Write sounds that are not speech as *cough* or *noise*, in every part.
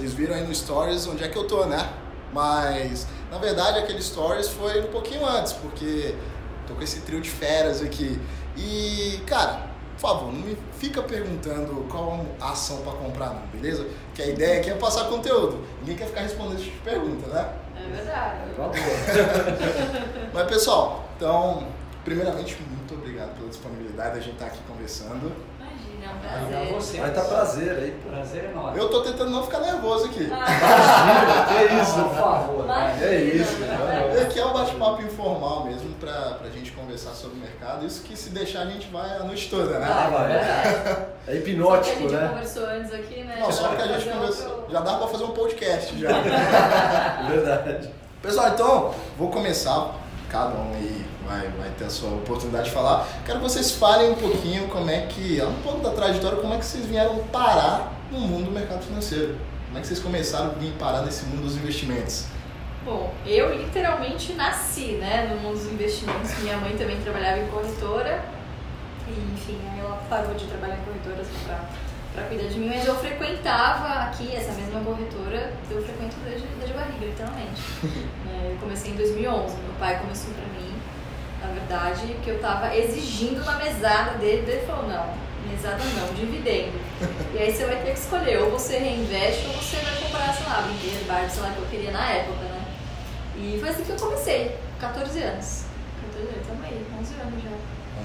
vocês viram aí no Stories onde é que eu tô, né? Mas, na verdade, aquele Stories foi um pouquinho antes, porque tô com esse trio de feras aqui. E, cara, por favor, não me fica perguntando qual a ação para comprar, não, beleza? Que a ideia aqui é passar conteúdo. Ninguém quer ficar respondendo esse tipo de pergunta, né? É verdade. *laughs* Mas, pessoal, então, primeiramente, muito obrigado pela disponibilidade da gente estar aqui conversando. É um Obrigado prazer. a. Vai tá prazer aí, pô. Prazer é nosso. Eu tô tentando não ficar nervoso aqui. Ah, Que isso? Por favor. Imagina. É isso, né? Aqui é um bate-papo informal mesmo pra, pra gente conversar sobre o mercado. Isso que se deixar a gente vai a noite toda, né? Ah, vai. verdade. É Só que a hipnótico, gente já né? conversou antes aqui, né? Não, só que a gente outro- conversou. Já dá pra fazer um podcast já. *laughs* Verdade. Pessoal, então, vou começar. Cada um aí vai, vai ter a sua oportunidade de falar. Quero que vocês falem um pouquinho como é que, um pouco da trajetória, como é que vocês vieram parar no mundo do mercado financeiro. Como é que vocês começaram a vir parar nesse mundo dos investimentos? Bom, eu literalmente nasci, né, no mundo dos investimentos. Minha mãe também trabalhava em corretora. E, enfim, ela parou de trabalhar em corretoras pra, pra cuidar de mim. Mas eu frequentava aqui, essa mesma corretora, eu frequento desde, desde barriga, literalmente. *laughs* É, eu comecei em 2011. Meu pai começou pra mim, na verdade, que eu tava exigindo uma mesada dele. Ele falou, não, mesada não, dividendo. E aí você vai ter que escolher, ou você reinveste ou você vai comprar, sei lá, brinquedo, barco, sei lá, que eu queria na época, né? E foi assim que eu comecei, 14 anos. 14 anos, tamo aí, 11 anos já.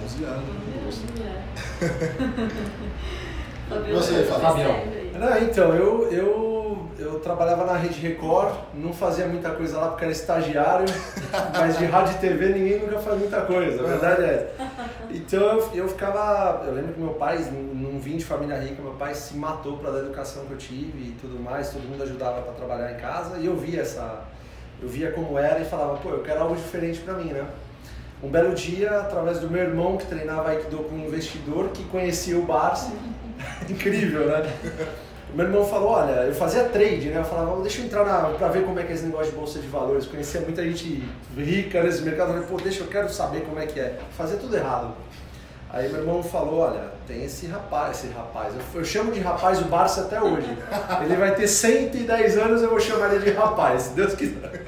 11 anos. 11 anos já. Fabiola, *laughs* Você, Fabião. Não, então, eu, eu, eu trabalhava na Rede Record, não fazia muita coisa lá porque era estagiário, *laughs* mas de rádio e TV ninguém nunca faz muita coisa, a verdade é. Então eu, eu ficava. Eu lembro que meu pai, não vim de família rica, meu pai se matou para dar a educação que eu tive e tudo mais, todo mundo ajudava para trabalhar em casa e eu via essa. Eu via como era e falava, pô, eu quero algo diferente para mim, né? Um belo dia, através do meu irmão que treinava Aikido com um investidor que conhecia o Barça, *laughs* incrível, né? Meu irmão falou, olha, eu fazia trade, né? Eu falava, deixa eu entrar na, pra ver como é que é esse negócio de bolsa de valores. Conhecia muita gente rica nesse mercado. Eu falei, pô, deixa, eu quero saber como é que é. Fazia tudo errado. Aí meu irmão falou, olha, tem esse rapaz, esse rapaz. Eu, eu chamo de rapaz o Barça até hoje. Ele vai ter 110 anos, eu vou chamar ele de rapaz, se Deus quiser.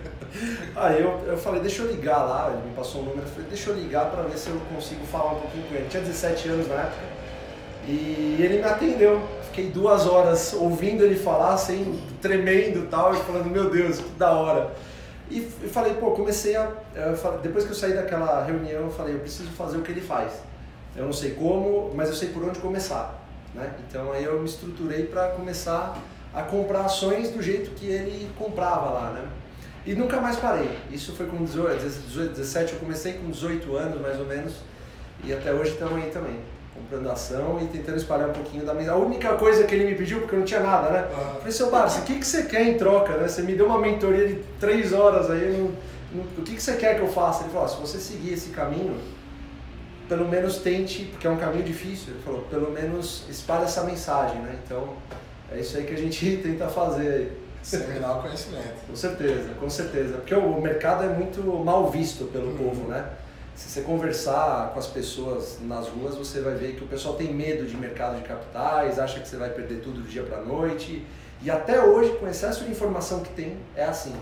Aí eu, eu falei, deixa eu ligar lá, ele me passou o número, eu falei, deixa eu ligar pra ver se eu consigo falar um pouquinho com ele. Tinha 17 anos na época. E ele me atendeu. Fiquei duas horas ouvindo ele falar, assim, tremendo e tal, e falando, meu Deus, que da hora. E falei, pô, comecei a. depois que eu saí daquela reunião, eu falei, eu preciso fazer o que ele faz. Eu não sei como, mas eu sei por onde começar. Né? Então aí eu me estruturei para começar a comprar ações do jeito que ele comprava lá. Né? E nunca mais parei. Isso foi com 18, 18, 17, eu comecei com 18 anos mais ou menos, e até hoje estamos aí também comprando ação e tentando espalhar um pouquinho da minha. A única coisa que ele me pediu, porque eu não tinha nada, né? Ah. Eu falei, seu Barça, o que, que você quer em troca, né? Você me deu uma mentoria de três horas aí, eu não- não- o que, que você quer que eu faça? Ele falou, ó, se você seguir esse caminho, pelo menos tente, porque é um caminho difícil, ele falou, pelo menos espalhe essa mensagem, né? Então, é isso aí que a gente *laughs* tenta fazer aí. Seminar o conhecimento. Com certeza, com certeza. Porque o mercado é muito mal visto pelo Uhum. povo, né? Se você conversar com as pessoas nas ruas, você vai ver que o pessoal tem medo de mercado de capitais, acha que você vai perder tudo do dia para noite. E até hoje, com o excesso de informação que tem, é assim.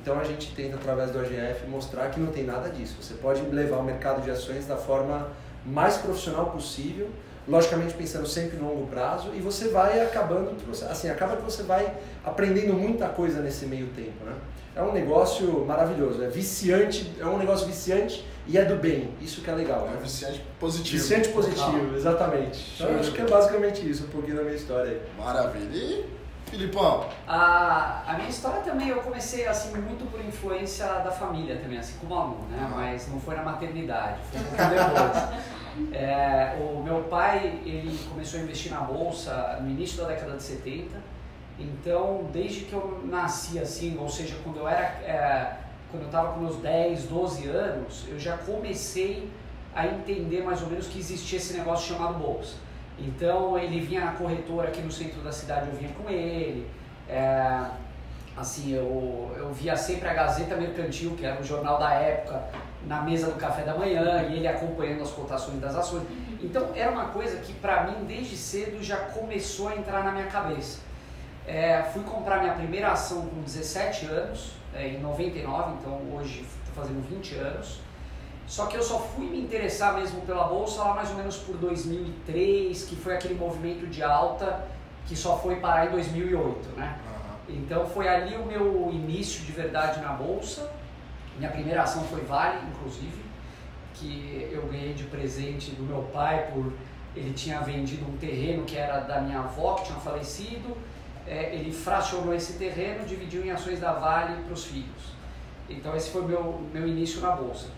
Então a gente tenta, através do AGF, mostrar que não tem nada disso. Você pode levar o mercado de ações da forma mais profissional possível, logicamente pensando sempre no longo prazo, e você vai acabando, assim, acaba que você vai aprendendo muita coisa nesse meio tempo, né? É um negócio maravilhoso, é viciante, é um negócio viciante e é do bem, isso que é legal, É né? viciante positivo. Viciante positivo, exatamente. Então, acho que é basicamente isso, um pouquinho da minha história aí. Maravilha. E, Filipão? A, a minha história também, eu comecei assim muito por influência da família também, assim como aluno, né? Uhum. Mas não foi na maternidade, foi um pouco depois. *laughs* É, o meu pai, ele começou a investir na bolsa no início da década de 70. Então, desde que eu nasci assim, ou seja, quando eu era é, quando eu estava com meus 10, 12 anos, eu já comecei a entender mais ou menos que existia esse negócio chamado bolsa. Então ele vinha na corretora aqui no centro da cidade, eu vinha com ele. É, assim, eu, eu via sempre a Gazeta Mercantil, que era o jornal da época, na mesa do café da manhã, e ele acompanhando as cotações das ações. Então era uma coisa que para mim desde cedo já começou a entrar na minha cabeça. É, fui comprar minha primeira ação com 17 anos, é, em 99, então hoje estou fazendo 20 anos. Só que eu só fui me interessar mesmo pela bolsa lá mais ou menos por 2003, que foi aquele movimento de alta que só foi parar em 2008, né? Então foi ali o meu início de verdade na bolsa. Minha primeira ação foi Vale, inclusive, que eu ganhei de presente do meu pai por ele tinha vendido um terreno que era da minha avó que tinha falecido. É, ele fracionou esse terreno, dividiu em ações da Vale para os filhos. Então esse foi meu meu início na bolsa.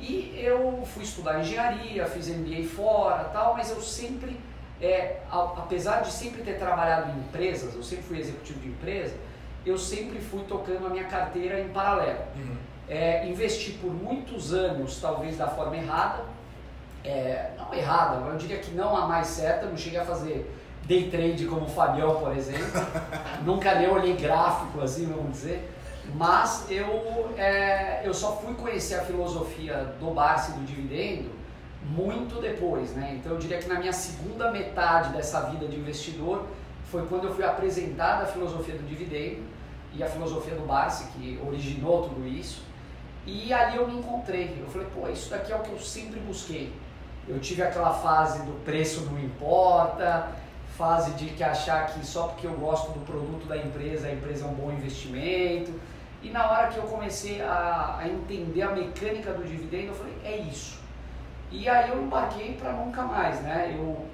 E eu fui estudar engenharia, fiz MBA fora, tal, mas eu sempre é, apesar de sempre ter trabalhado em empresas, eu sempre fui executivo de empresa, eu sempre fui tocando a minha carteira em paralelo. Uhum. É, investi por muitos anos, talvez da forma errada, é, não errada, eu diria que não a mais certa, não cheguei a fazer day trade como o Fabião, por exemplo, *laughs* nunca nem olhei gráfico assim, vamos dizer, mas eu, é, eu só fui conhecer a filosofia do Barça e do dividendo muito depois, né? Então eu diria que na minha segunda metade dessa vida de investidor foi quando eu fui apresentar a filosofia do dividendo e a filosofia do Barsi, que originou tudo isso. E ali eu me encontrei. Eu falei, pô, isso daqui é o que eu sempre busquei. Eu tive aquela fase do preço não importa, fase de que achar que só porque eu gosto do produto da empresa, a empresa é um bom investimento. E na hora que eu comecei a, a entender a mecânica do dividendo, eu falei, é isso. E aí eu embarquei para nunca mais, né? Eu,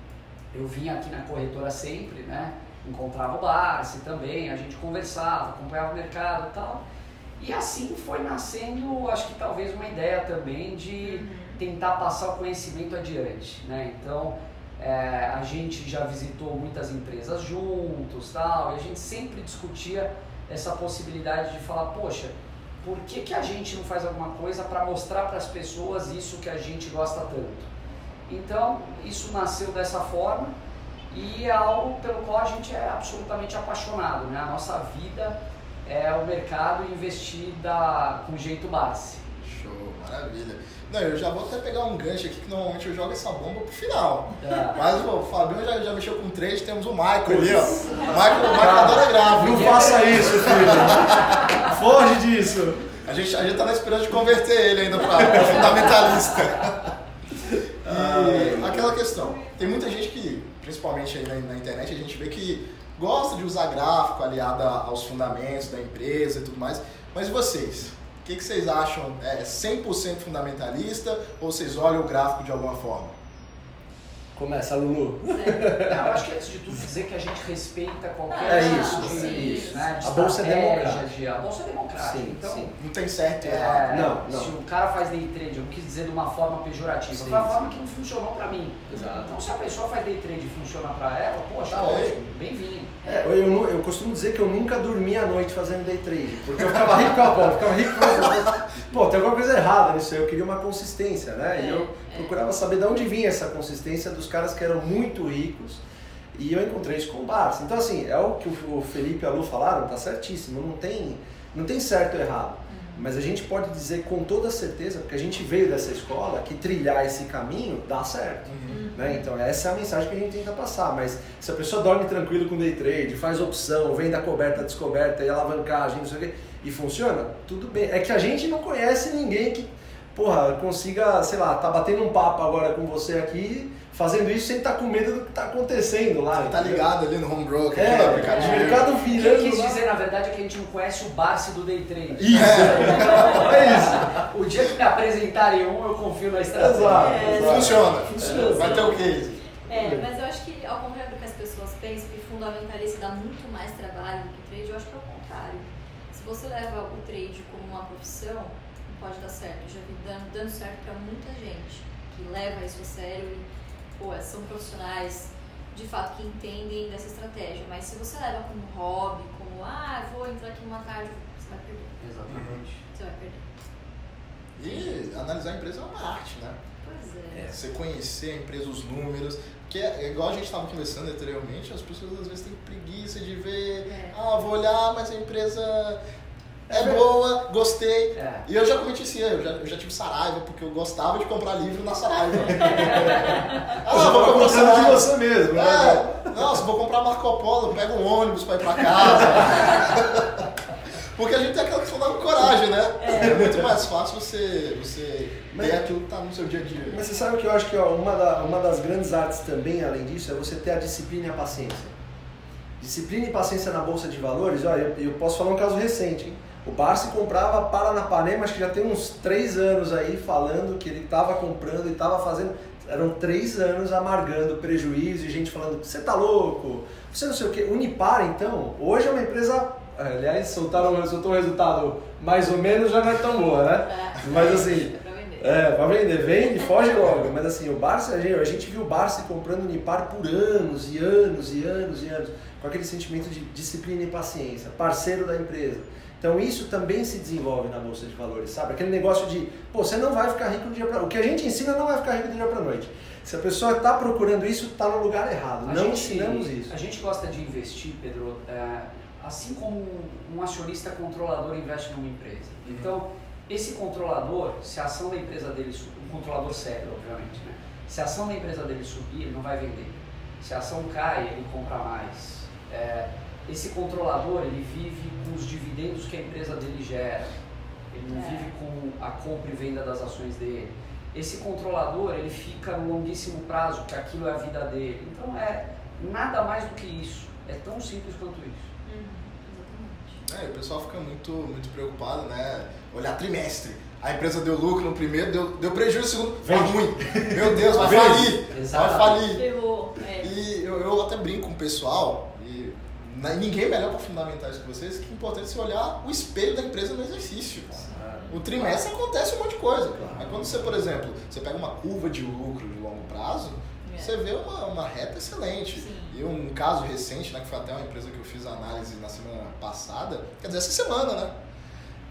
eu vinha aqui na corretora sempre, né? Encontrava o Barsi também, a gente conversava, acompanhava o mercado e tal. E assim foi nascendo, acho que talvez uma ideia também de uhum. tentar passar o conhecimento adiante, né? Então, é, a gente já visitou muitas empresas juntos, tal, e a gente sempre discutia essa possibilidade de falar, poxa, por que, que a gente não faz alguma coisa para mostrar para as pessoas isso que a gente gosta tanto? Então, isso nasceu dessa forma e é algo pelo qual a gente é absolutamente apaixonado. Né? A nossa vida é o mercado investir com jeito base. Show, maravilha. Não, eu já vou até pegar um gancho aqui, que normalmente eu jogo essa bomba pro final. É. Mas o Fabião já, já mexeu com três, temos o Michael ali, ó. O Michael, o Michael adora gráfico. Não faça isso, filho. *laughs* Foge disso. A gente, a gente tá na esperança de converter ele ainda para fundamentalista. E *laughs* aquela questão, tem muita gente que, principalmente aí na, na, internet, a gente vê que gosta de usar gráfico aliado aos fundamentos da empresa e tudo mais. Mas vocês? O que, que vocês acham? É 100% fundamentalista ou vocês olham o gráfico de alguma forma? Começa, Lulu. É. Não, eu acho que antes de tudo dizer que a gente respeita qualquer é isso, tipo de, isso. Né, de a bolsa é democrática. De, a bolsa é democrática. Sim, então, sim. Não tem certo e é, errado. Não, não. Se o cara faz day trade, eu não quis dizer de uma forma pejorativa, sim, foi uma forma que não funcionou para mim. Exato. Então se a pessoa faz day trade e funciona para ela, poxa, tá ótimo, bem-vindo. É, eu, eu costumo dizer que eu nunca dormi à noite fazendo day trade, porque eu ficava rico com a bola, ficava rico com a bola. Pô, tem alguma coisa errada nisso aí, eu queria uma consistência, né? E eu é, é. procurava saber de onde vinha essa consistência dos caras que eram muito ricos, e eu encontrei isso com o Barça. Então, assim, é o que o Felipe e a Lu falaram, tá certíssimo, não tem, não tem certo ou errado. Mas a gente pode dizer com toda certeza, porque a gente veio dessa escola, que trilhar esse caminho dá certo. Uhum. Né? Então essa é a mensagem que a gente tenta passar. Mas se a pessoa dorme tranquilo com day trade, faz opção, vem da coberta à descoberta e alavancagem, não sei o quê, e funciona, tudo bem. É que a gente não conhece ninguém que, porra, consiga, sei lá, tá batendo um papo agora com você aqui fazendo isso sem estar tá com medo do que está acontecendo lá. Você tá ligado ali no home broker, é, aquele aplicativo. É, mercado virando. O que eu quis dizer, na verdade, é que a gente não conhece o Barsi do Day Trade. Isso, é, é isso. O dia que me apresentarem um, eu confio na estratégia. Exato. É. Funciona, funciona. Vai ter o case. É, mas eu acho que, ao contrário do que as pessoas pensam, que fundamentalista dá muito mais trabalho do que trade, eu acho que é o contrário. Se você leva o trade como uma profissão, não pode dar certo. Eu já vi dando, dando certo para muita gente que leva isso a sério e pô, são profissionais de fato que entendem dessa estratégia. Mas se você leva como hobby, como, ah, vou entrar aqui uma tarde, você vai perder. Exatamente. Você vai perder. E analisar a empresa é uma arte, né? Pois é. é você conhecer a empresa, os números. Que é, igual a gente estava conversando anteriormente, as pessoas às vezes têm preguiça de ver, é. ah, vou olhar, mas a empresa é boa, gostei. É. E eu já cometi esse erro, eu já, eu já tive Saraiva, porque eu gostava de comprar livro na Saraiva. *laughs* ah, vou comprar contando de Saraiva. você mesmo, né? É, não, se vou comprar Marco Polo, pego um ônibus pra ir pra casa. *laughs* Porque a gente tem aquela questão da coragem, né? É, muito mais fácil você, você Mas- ter aquilo que tá no seu dia a dia. Mas você sabe que eu acho que ó, uma, da- uma das grandes artes também, além disso, é você ter a disciplina e a paciência. Disciplina e paciência na Bolsa de Valores, olha, eu, eu posso falar um caso recente, hein? O Barsi comprava Paranapanema, acho que já tem uns três anos aí, falando que ele estava comprando e estava fazendo. Eram três anos amargando prejuízo e gente falando, você tá louco, você não sei o quê. Unipar, então, hoje é uma empresa. Aliás, soltaram, soltou um resultado mais ou menos, já não é tão boa, né? É. Mas assim, É é, pra vender, vende, foge logo. Mas assim, o Barça, a gente, a gente viu o Barça comprando Unipar por anos e anos e anos e anos, com aquele sentimento de disciplina e paciência, parceiro da empresa. Então isso também se desenvolve na Bolsa de Valores, sabe? Aquele negócio de, pô, você não vai ficar rico do dia pra O que a gente ensina não vai ficar rico do dia pra noite. Se a pessoa está procurando isso, está no lugar errado. A não gente, ensinamos isso. A gente gosta de investir, Pedro, é, assim como um acionista controlador investe numa empresa. Uhum. Então, esse controlador, se a ação da empresa dele um controlador sério, obviamente, né? Se a ação da empresa dele subir, ele não vai vender. Se a ação cai, ele compra mais. É, esse controlador, ele vive com os dividendos que a empresa dele gera. Ele não É. vive com a compra e venda das ações dele. Esse controlador, ele fica no longuíssimo prazo, que aquilo é a vida dele. Então, é nada mais do que isso. É tão simples quanto isso. Uhum, exatamente. É, o pessoal fica muito, muito preocupado, né? Olhar trimestre. A empresa deu lucro no primeiro, deu, deu prejuízo no segundo, vai Vende. ruim. Meu Deus, vai falir. Vai Exatamente. falir. É. E eu, eu até brinco com o pessoal, ninguém melhor para fundamentar isso que vocês, que é importante você olhar o espelho da empresa no exercício. O trimestre acontece um monte de coisa. Claro. Mas quando você, por exemplo, você pega uma curva de lucro de longo prazo, É. você vê uma, uma reta excelente. Sim. E um caso recente, né, que foi até uma empresa que eu fiz a análise na semana passada, quer dizer, essa semana, né?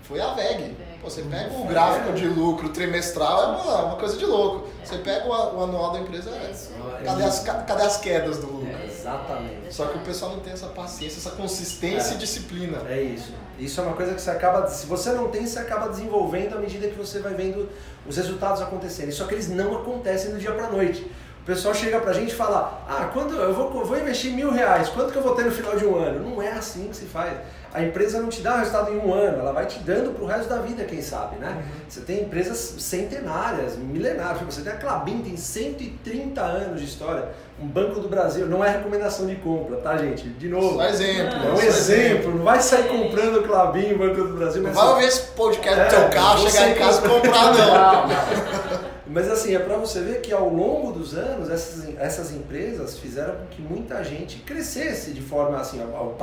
Foi a VEG. Pô, você pega o gráfico de lucro trimestral, é uma, uma coisa de louco. É. Você pega o, o anual da empresa, É é, cadê, as, ca- cadê as quedas do lucro? Exatamente. Só que o pessoal não tem essa paciência, essa consistência É. e disciplina. É isso. Isso é uma coisa que você acaba, se você não tem, você acaba desenvolvendo à medida que você vai vendo os resultados acontecerem. Só que eles não acontecem do dia pra noite. O pessoal chega pra gente e fala: Ah, quando eu vou, vou investir mil reais, quanto que eu vou ter no final de um ano? Não é assim que se faz. A empresa não te dá o resultado em um ano, ela vai te dando pro resto da vida, quem sabe, né? Você tem empresas centenárias, milenárias. Você tem a Clabin, tem 130 anos de história. Um Banco do Brasil, não é recomendação de compra, tá, gente? De novo. Só exemplo. É um só exemplo, não vai sair comprando o Clabin, Banco do Brasil, Não mas, vai ouvir esse podcast É, no teu carro, chegar em casa e compra- comprar, não. *laughs* Não, não. Mas assim, é para você ver que ao longo dos anos essas, essas empresas fizeram com que muita gente crescesse de forma assim, ao,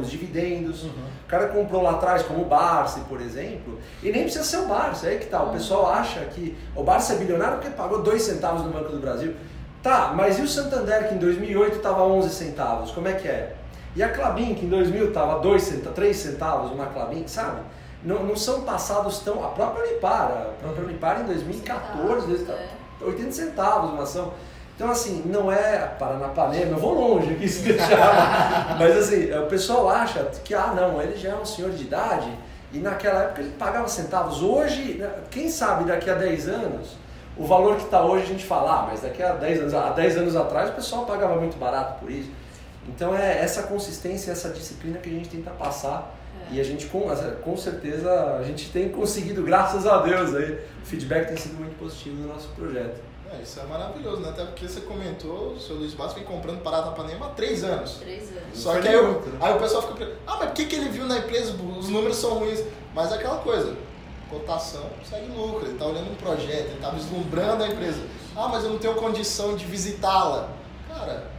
os dividendos. O cara comprou lá atrás, como o Barça, por exemplo, e nem precisa ser o Barça, é aí que tá. O pessoal acha que o Barça é bilionário porque pagou dois centavos no Banco do Brasil. Tá, mas e o Santander que em 2008 estava 11 centavos, como é que é? E a Clabin que em 2000 estava 2 centavos, 3 centavos uma Clabin, sabe? Não, não são passados tão... A própria Unipar, a própria Unipar em 2014, 2014 É. 80 centavos uma ação. Então, assim, não é Paranapanema, eu vou longe aqui se deixar. *laughs* Mas, assim, o pessoal acha que, ah, não, ele já é um senhor de idade e naquela época ele pagava centavos. Hoje, né, quem sabe daqui a 10 anos, o valor que está hoje a gente fala, ah, mas daqui a 10 anos, há 10 anos atrás o pessoal pagava muito barato por isso. Então, é essa consistência, essa disciplina que a gente tenta passar. E a gente, com, com certeza, a gente tem conseguido, graças a Deus, aí, o feedback tem sido muito positivo no nosso projeto. É, isso é maravilhoso, né? Até porque você comentou, o seu Luiz Bastos vem comprando Paranapanema há três anos. Três anos. Só que aí, o- muito, né? aí o pessoal fica perguntando, ah, mas por que, que ele viu na empresa, os números são ruins? Mas é aquela coisa, cotação segue lucro, ele está olhando um projeto, ele está vislumbrando a empresa. Ah, mas eu não tenho condição de visitá-la. Cara,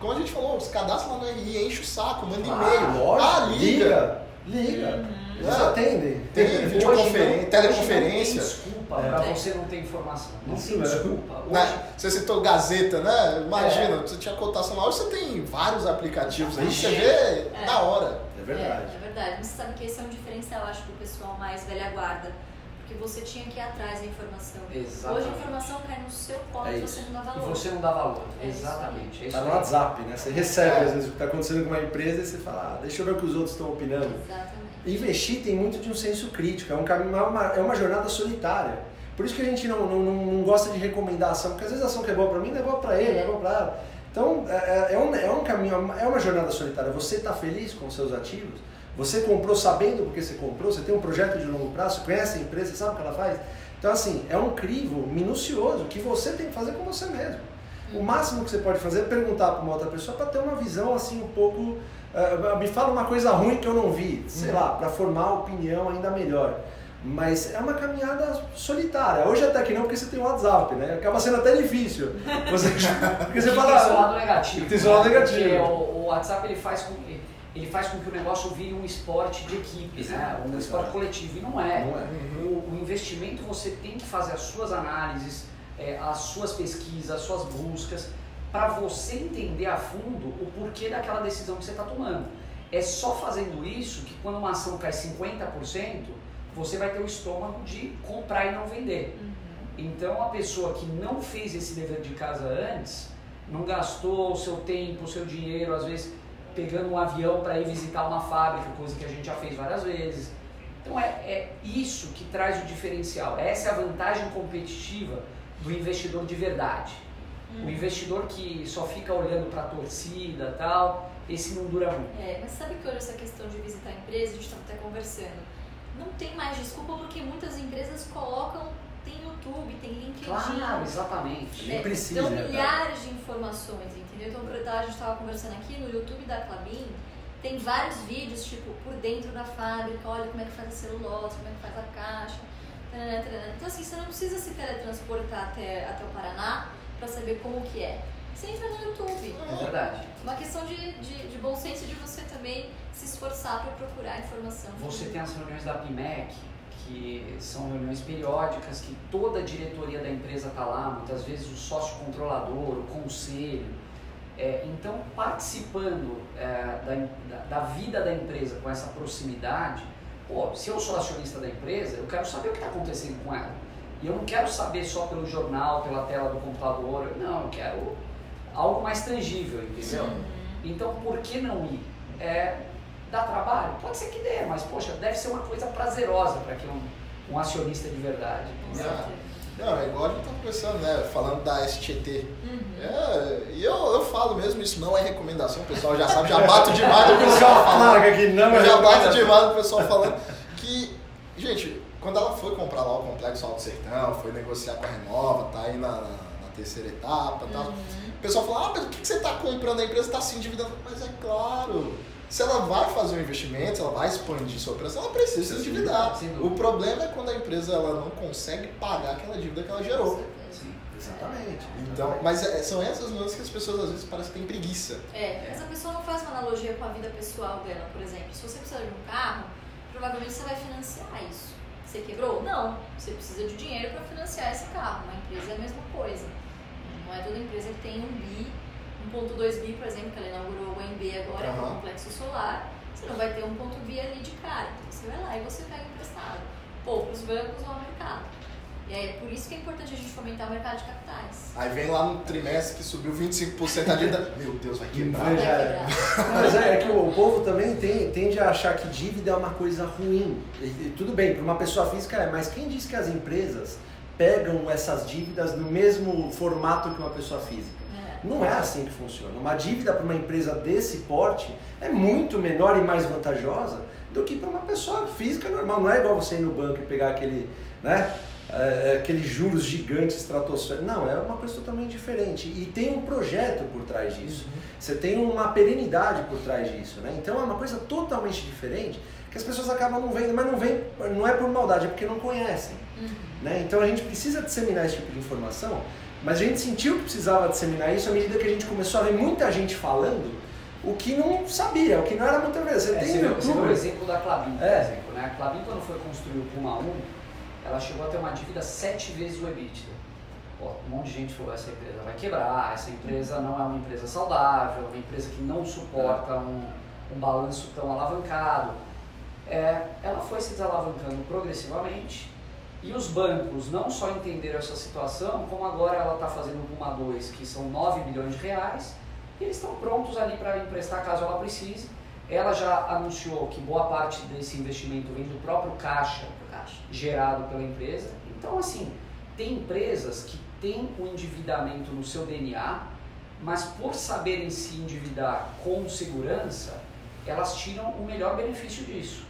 como a gente falou, se cadastra lá no RI, enche o saco, manda e-mail. lógico, ah, liga. Liga. Uhum. Eles É. atendem. Tem videoconferência, não- teleconferência. Não tem desculpa É. pra você não ter informação. Não Isso tem desculpa. Hoje, Né? Você citou Gazeta, né? Imagina, É. você tinha cotação lá, hoje você tem vários aplicativos aí, você Ixi. vê É. na hora. É verdade. É, é verdade. Mas você sabe que esse é um diferencial, acho, do pessoal mais velha guarda. Porque você tinha que ir atrás da informação. Exatamente. Hoje a informação cai no seu colo É e você não dá E valor. você não dá valor. É Exatamente. É isso Tá no. WhatsApp, né? Você recebe É. às vezes o que está acontecendo com uma empresa e você fala, ah, deixa eu ver o que os outros estão opinando. Exatamente. investir tem muito de um senso crítico, é, um caminho, é uma, é uma jornada solitária. Por isso que a gente não, não, não gosta de recomendar ação, porque às vezes a ação que é boa para mim não é boa para ele, não é boa para ela. Então é, é, é, um, é um caminho, é uma jornada solitária. Você está feliz com os seus ativos? Você comprou sabendo porque você comprou? Você tem um projeto de longo prazo? Conhece a empresa? Você sabe o que ela faz? Então, assim, é um crivo minucioso que você tem que fazer com você mesmo. O máximo que você pode fazer é perguntar para uma outra pessoa para ter uma visão assim um pouco. Uh, me fala uma coisa ruim que eu não vi, sei lá, para formar opinião ainda melhor. Mas é uma caminhada solitária. Hoje até que não, porque você tem o WhatsApp, né? Acaba sendo até difícil. *laughs* Você, *laughs* porque você fala. Tem seu lado negativo. Tem seu lado negativo. Porque o, o WhatsApp ele faz com que ele faz com que o negócio vire um esporte de equipe, né? um esporte coletivo. E não é. Não é. O, o, investimento você tem que fazer as suas análises, é, as suas pesquisas, as suas buscas, para você entender a fundo o porquê daquela decisão que você está tomando. É só fazendo isso que quando uma ação cai 50%, você vai ter o estômago de comprar e não vender. Uhum. Então a pessoa que não fez esse dever de casa antes, não gastou o seu tempo, o seu dinheiro, às vezes pegando um avião para ir visitar uma fábrica, coisa que a gente já fez várias vezes. Então é, é isso que traz o diferencial. Essa é a vantagem competitiva do investidor de verdade. Hum. O investidor que só fica olhando para a torcida tal, esse não dura muito. É, mas sabe que hoje essa questão de visitar a empresa, a gente estava até conversando, não tem mais desculpa porque muitas empresas colocam tem YouTube, tem LinkedIn. Claro, exatamente. Nem precisa. Dão né, milhares de informações, entendeu? Então, a gente estava conversando aqui no YouTube da Clabin, tem vários vídeos, tipo, por dentro da fábrica, olha como é que faz a celulose, como é que faz a caixa. Então, assim, você não precisa se teletransportar até, até o Paraná para saber como que é. Você entra no YouTube. É verdade. Uma questão de, de, de bom senso de você também se esforçar para procurar informação. Você tem as reuniões da PIMEC, que são reuniões periódicas, que toda a diretoria da empresa está lá, muitas vezes o sócio controlador, o conselho. É, então, participando é, da, da, vida da empresa com essa proximidade, pô, se eu sou acionista da empresa, eu quero saber o que está acontecendo com ela. E eu não quero saber só pelo jornal, pela tela do computador, não, eu quero algo mais tangível, entendeu? Sim. Então, por que não ir? É, Dá trabalho? Pode ser que dê, mas poxa, deve ser uma coisa prazerosa para que um, um acionista de verdade. Não, é igual a gente tá conversando, né? Falando da STT. Uhum. É, e eu, eu falo mesmo, isso não é recomendação, o pessoal já sabe, já bato demais o pessoal falando. aqui, não é já bato demais o pessoal falando que, gente, quando ela foi comprar lá o Complexo Alto Sertão, foi negociar com a Renova, tá aí na, na terceira etapa e tal. Uhum. O pessoal fala, ah, mas por que você está comprando a empresa, está se endividando? Mas é claro, se ela vai fazer um investimento, se ela vai expandir sua operação, ela precisa se endividar. O problema é quando a empresa ela não consegue pagar aquela dívida que ela gerou. Exatamente. Então, mas é, são essas nuances que as pessoas às vezes parecem que têm preguiça. É, mas a pessoa não faz uma analogia com a vida pessoal dela, por exemplo. Se você precisa de um carro, provavelmente você vai financiar isso. Você quebrou? Não. Você precisa de dinheiro para financiar esse carro. Uma empresa é a mesma coisa. Não é toda empresa que tem um bi 1.2 bi, por exemplo, que ela inaugurou o MB agora, uhum. o complexo solar, você não vai ter 1. bi ali de cara. Então você vai lá e você pega emprestado. Poucos bancos ou ao mercado. E é por isso que é importante a gente fomentar o mercado de capitais. Aí vem lá no trimestre que subiu 25% a dívida. Meu Deus, vai quebrar. Vai quebrar. Mas é, é, que o povo também tem, tende a achar que dívida é uma coisa ruim. E, e, tudo bem, para uma pessoa física é, mas quem diz que as empresas pegam essas dívidas no mesmo formato que uma pessoa física? Não é assim que funciona. Uma dívida para uma empresa desse porte é muito menor e mais vantajosa do que para uma pessoa física normal. Não é igual você ir no banco e pegar aquele, né, é, aqueles juros gigantes estratosféricos. Não, é uma coisa totalmente diferente. E tem um projeto por trás disso. Uhum. Você tem uma perenidade por trás disso. Né? Então é uma coisa totalmente diferente que as pessoas acabam não vendo, mas não vem, não é por maldade, é porque não conhecem. Uhum. Né? Então a gente precisa disseminar esse tipo de informação mas a gente sentiu que precisava disseminar isso à medida que a gente começou a ver muita gente falando o que não sabia, o que não era muita vez. Você é, tem você, você o exemplo da Clabin, por é. exemplo. Né? A Clabin, quando foi construir o Puma 1, ela chegou a ter uma dívida sete vezes o EBITDA. Pô, um monte de gente falou, essa empresa vai quebrar, essa empresa não é uma empresa saudável, uma empresa que não suporta um, um balanço tão alavancado. É, ela foi se desalavancando progressivamente, e os bancos não só entenderam essa situação, como agora ela está fazendo o Puma 2, que são 9 bilhões de reais, e eles estão prontos ali para emprestar caso ela precise. Ela já anunciou que boa parte desse investimento vem do próprio caixa Gerado pela empresa. Então, assim, tem empresas que têm o endividamento no seu DNA, mas por saberem se endividar com segurança, elas tiram o melhor benefício disso.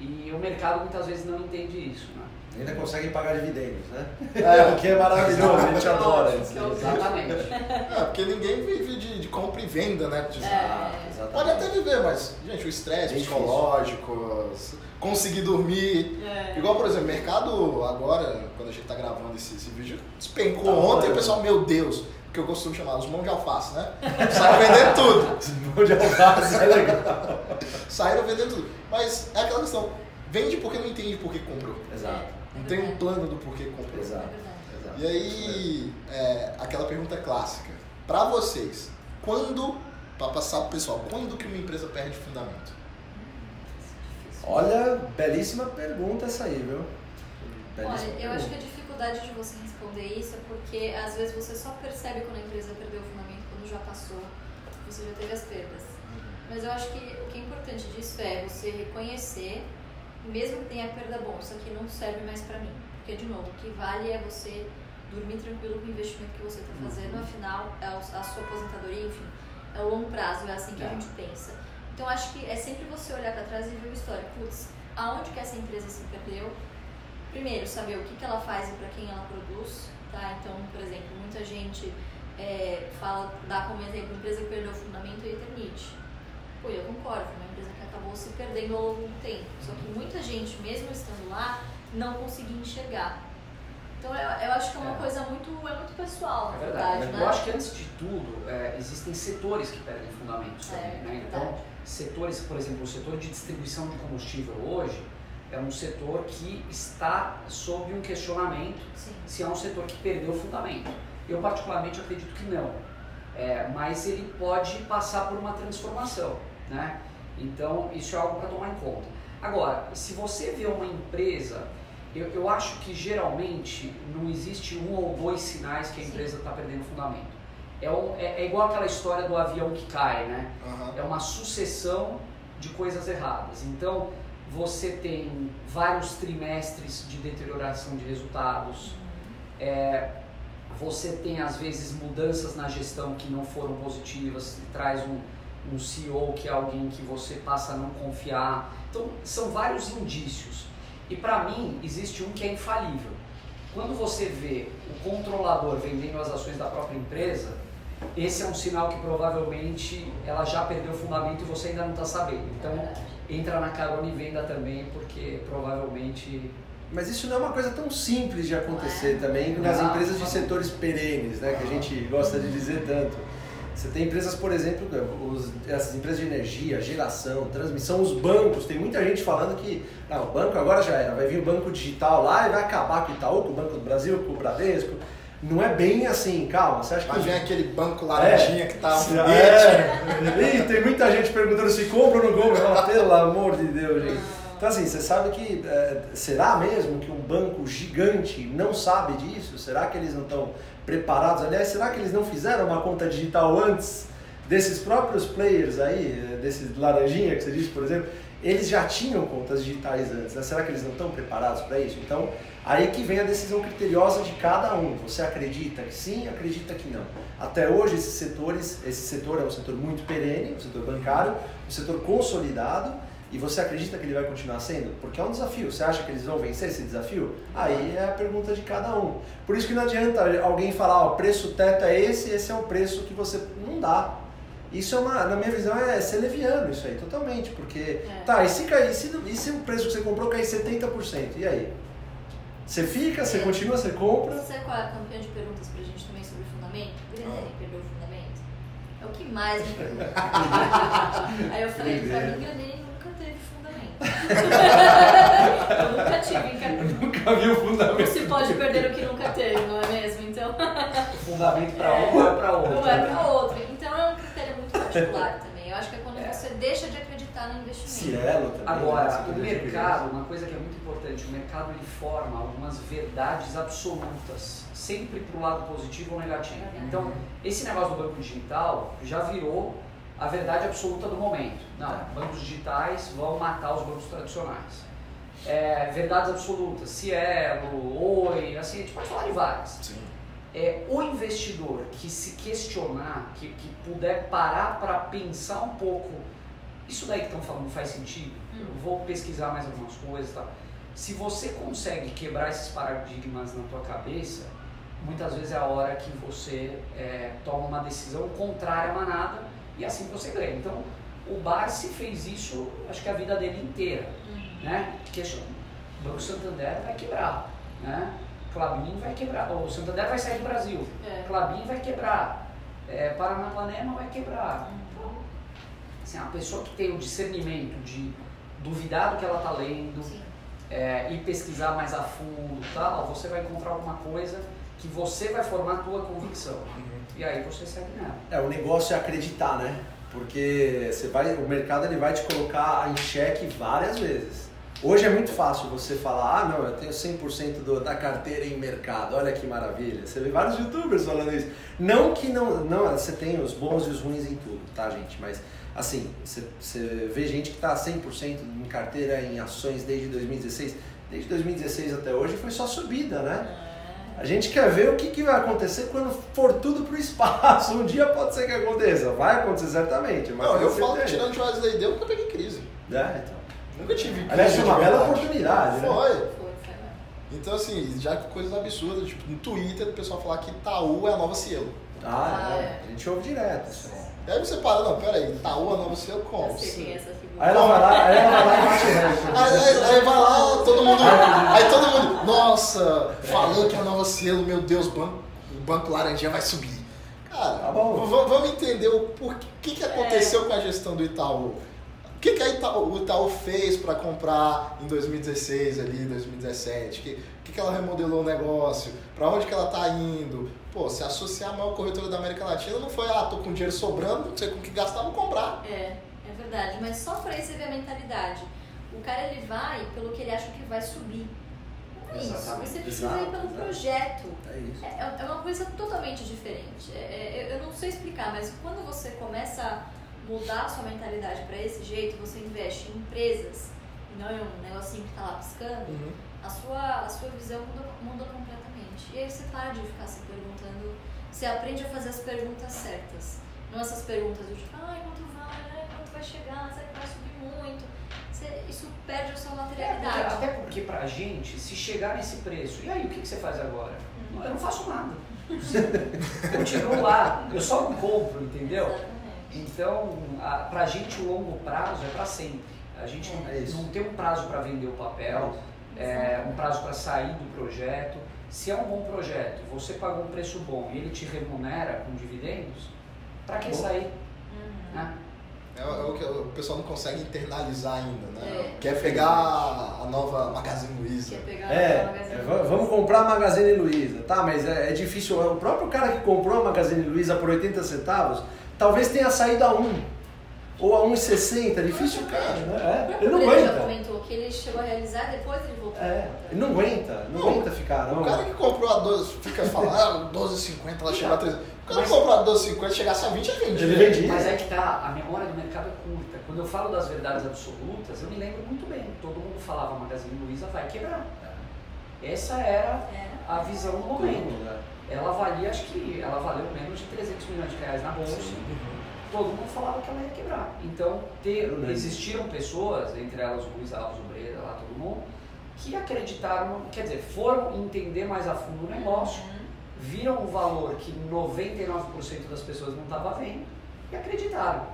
E o mercado muitas vezes não entende isso, né? Ainda conseguem pagar dividendos, né? É. *laughs* o que é maravilhoso, a gente adora isso. É *laughs* Exatamente. É, porque ninguém vive de, de compra e venda, né? De- É. Exatamente. Pode até viver, mas, gente, o estresse Bem psicológico, conseguir dormir. É. Igual, por exemplo, mercado agora, quando a gente tá gravando esse, esse vídeo, despencou Tá ontem bom. o pessoal, meu Deus, que eu costumo chamar os mãos de alface, né? Saíram vendendo tudo. *laughs* Mão de alface é legal. Saíram vendendo tudo. Mas é aquela questão, vende porque não entende por que comprou. Exato. Não tem um plano do porquê comprou. Exato. É. Exato. E aí, é, aquela pergunta clássica. Pra vocês, quando, pra passar pro pessoal, quando que uma empresa perde fundamento? Olha, belíssima pergunta essa aí, viu? Olha, eu acho que a dificuldade de você responder isso é porque às vezes você só percebe quando a empresa perdeu o fundamento quando já passou, você já teve as perdas. Mas eu acho que o que é importante disso é você reconhecer, mesmo que tenha perda bom, isso aqui não serve mais pra mim. Porque, de novo, o que vale é você dormir tranquilo com o investimento que você está fazendo, afinal, é a sua aposentadoria, enfim, é o longo prazo, é assim que a É. gente pensa. Então, acho que é sempre você olhar para trás e ver o histórico. Putz, aonde que essa empresa se perdeu? Primeiro, saber o que, que ela faz e para quem ela produz, tá? Então, por exemplo, muita gente é, fala, dá como exemplo, empresa que perdeu o fundamento é a Eternite. Pô, eu concordo, foi uma empresa que acabou se perdendo ao longo do tempo. Só que muita gente, mesmo estando lá, não conseguia enxergar. Então, eu, eu acho que é uma É. coisa muito, é muito pessoal, na É verdade, verdade. né? Eu acho que antes de tudo, é, existem setores que perdem fundamentos É, também, né? Então, setores, por exemplo, o setor de distribuição de combustível hoje é um setor que está sob um questionamento Sim. se é um setor que perdeu o fundamento. Eu particularmente acredito que não, É, mas ele pode passar por uma transformação, né? Então isso é algo para tomar em conta. Agora, se você vê uma empresa, eu, eu acho que geralmente não existe um ou dois sinais que a empresa está perdendo fundamento. É, um- é- é igual aquela história do avião que cai, né? Aham. é uma sucessão de coisas erradas. Então, você tem vários trimestres de deterioração de resultados, é, você tem às vezes mudanças na gestão que não foram positivas, e traz um, um CEO que é alguém que você passa a não confiar. Então, são vários indícios. E para mim, existe um que é infalível. Quando você vê o controlador vendendo as ações da própria empresa, esse é um sinal que provavelmente ela já perdeu o fundamento e você ainda não está sabendo. Então. Entra na carona e venda também, porque provavelmente Mas isso não é uma coisa tão simples de acontecer é. também nas Não. empresas de setores perenes, né? Que a gente gosta de dizer tanto. Você tem empresas, por exemplo, os- essas empresas de energia, geração, transmissão, os bancos. Tem muita gente falando que não, o banco agora já era, vai vir o banco digital lá e vai acabar com o Itaú, com o Banco do Brasil, com o Bradesco. Não é bem assim, calma. Você acha que Mas vem aquele banco laranjinha que tá Se-. É. Ih, tem muita gente perguntando se compra ou não compra. Pelo amor de Deus, gente. Então assim, você sabe que é, será mesmo que um banco gigante não sabe disso? Será que eles não estão preparados? Aliás, será que eles não fizeram uma conta digital antes desses próprios players aí, eh, desses laranjinha que você disse, por exemplo? Eles já tinham contas digitais antes, né? Será que eles não estão preparados para isso? Então, aí que vem a decisão criteriosa de cada um. Você acredita que sim, acredita que não. Até hoje, esses setores, esse setor é um setor muito perene, o setor bancário, um setor consolidado, e você acredita que ele vai continuar sendo? Porque é um desafio. Você acha que eles vão vencer esse desafio? Aí é a pergunta de cada um. Por isso que não adianta alguém falar, o preço teto é esse, esse é o preço que você. Não dá. Isso é uma, na minha visão, é ser leviano isso aí, totalmente. Porque, É. tá, e se, cair, e se, e se o preço que você comprou cair 70%? E aí? Você fica, você É. continua, você compra? Você sabe qual é a campeã de perguntas pra gente também sobre fundamento? Granelli perdeu o fundamento? É o que mais me perguntam. *laughs* Aí eu falei, pra mim, nunca teve fundamento. *laughs* eu nunca tive, cara. Nunca vi o Não fundamento. se pode perder o que nunca teve, não é mesmo? Então, fundamento para *laughs* um é para outro. não é pra outro. Então é um critério muito particular também. Eu acho que é quando É. você deixa de acreditar no investimento. Cielo também. Agora, o mercado, uma coisa que é muito importante, o mercado ele forma algumas verdades absolutas, sempre para o lado positivo ou negativo. Verdade. Então, esse negócio do banco digital já virou a verdade absoluta do momento. Não, bancos digitais vão matar os bancos tradicionais. É, verdades absolutas, Cielo, Oi, assim, a gente pode falar de várias. Sim. É, o investidor que se questionar, que, que puder parar para pensar um pouco, isso daí que estão falando faz sentido? Eu vou pesquisar mais algumas coisas tal. Se você consegue quebrar esses paradigmas na tua cabeça, muitas vezes é a hora que você é, toma uma decisão contrária à manada e assim você ganha. Então, o Barsi fez isso, acho que a vida dele inteira, né? Questiona. O Banco Santander vai quebrar, né? Clabin vai quebrar, o Santander vai sair do Brasil, É. Clabin vai quebrar, é, Paranapanema vai quebrar. Então, assim, a pessoa que tem o discernimento de duvidar do que ela está lendo, é, e pesquisar mais a fundo tal, você vai encontrar alguma coisa que você vai formar a tua convicção. E aí você segue nela. É, o negócio é acreditar, né? Porque você vai, o mercado ele vai te colocar em xeque várias vezes. Hoje é muito fácil você falar, ah não, eu tenho 100% do, da carteira em mercado, olha que maravilha. Você vê vários youtubers falando isso. Não que não, não, você tem os bons e os ruins em tudo, tá gente? Mas assim, você, você vê gente que está 100% em carteira em ações desde 2016. Desde 2016 até hoje foi só subida, né? A gente quer ver o que, que vai acontecer quando for tudo pro espaço. *laughs* Um dia pode ser que aconteça. Vai acontecer certamente. Mas Não, eu falo que tirando Wesley Deu, eu nunca peguei crise. É, então. Nunca tive. Aliás, foi uma bela oportunidade, né? Foi. Mesmo. Então, assim, já que coisas absurdas, tipo, no Twitter o pessoal falar que Itaú é a nova Cielo. Ah, Ah, é. é. A gente ouve direto isso aí. E aí você para, não, peraí, Itaú é a nova Cielo como? É essa figura. Aí ela vai lá, aí ela vai lá e bate *laughs* Aí, recorde. aí- aí vai lá, todo mundo. Aí todo mundo, nossa, falou que é a nova Cielo, meu Deus, banco, o Banco Laranjinha vai subir. Cara, Tá vamos entender o porquê que, que aconteceu com a gestão do Itaú. O que, que a Itaú, o Itaú fez para comprar em 2016 ali, 2017? O que, que, que ela remodelou o negócio? Para onde que ela tá indo? Pô, se associar a maior corretora da América Latina não foi, ah, tô com dinheiro sobrando, não sei com o que gastar, vou comprar. É, é verdade. Mas só pra isso você vê a mentalidade. O cara ele vai pelo que ele acha que vai subir. Não é isso. Exatamente. Você precisa Exato, ir pelo exato. projeto. É isso. É, é uma coisa totalmente diferente. É, é, eu não sei explicar, mas quando você começa a mudar a sua mentalidade para esse jeito, você investe em empresas e não em um negocinho que tá lá piscando, a sua, a sua visão muda, muda completamente. E aí você para de ficar se perguntando, você aprende a fazer as perguntas certas. Não essas perguntas do tipo, ai, quanto vai, ai, quanto vai chegar, será que vai subir muito? Você- isso perde a sua É, materialidade. até porque pra gente, se chegar nesse preço, e aí o que, que você faz agora? Uhum. Eu não faço nada. *laughs* Continuo lá, eu só não compro, entendeu? Exatamente. Então, a, pra gente o longo prazo é pra sempre. A gente não, É não tem um prazo para vender o papel, é, um prazo para sair do projeto. Se é um bom projeto, você pagou um preço bom e ele te remunera com dividendos, para que sair? Uhum. Né? É, o- é o que o pessoal não consegue internalizar ainda, né? É. Quer pegar a nova Magazine Luiza. Quer pegar É, a Magazine é, Luiza. vamos comprar a Magazine Luiza, tá? Mas é, é difícil. O próprio cara que comprou a Magazine Luiza por 80 centavos, talvez tenha saído a 1 ou a 1,60. É difícil, cara, né? É, ele não Ele já aguenta. comentou que ele chegou a realizar, depois ele voltou. É, ele não aguenta, não, Não, aguenta ficar, não. O cara que comprou a 12, fica falando, *laughs* ah, 12,50, ela chegou a 13. O cara que comprou a 12,50, chegasse a 20, é vendido. Ele vendia. Mas é que tá, a memória do mercado é curta. Quando eu falo das verdades absolutas, eu me lembro muito bem. Todo mundo falava Magazine Luiza vai quebrar. Essa era a visão do momento. né? Ela valia, acho que ela valeu menos de 300 milhões de reais na bolsa. todo mundo falava que ela ia quebrar. Então, ter, existiram pessoas, entre elas o Luiz Alves, o Breda, lá todo mundo, que acreditaram, quer dizer, foram entender mais a fundo o negócio, Uhum. viram o valor que 99% das pessoas não estava vendo e acreditaram.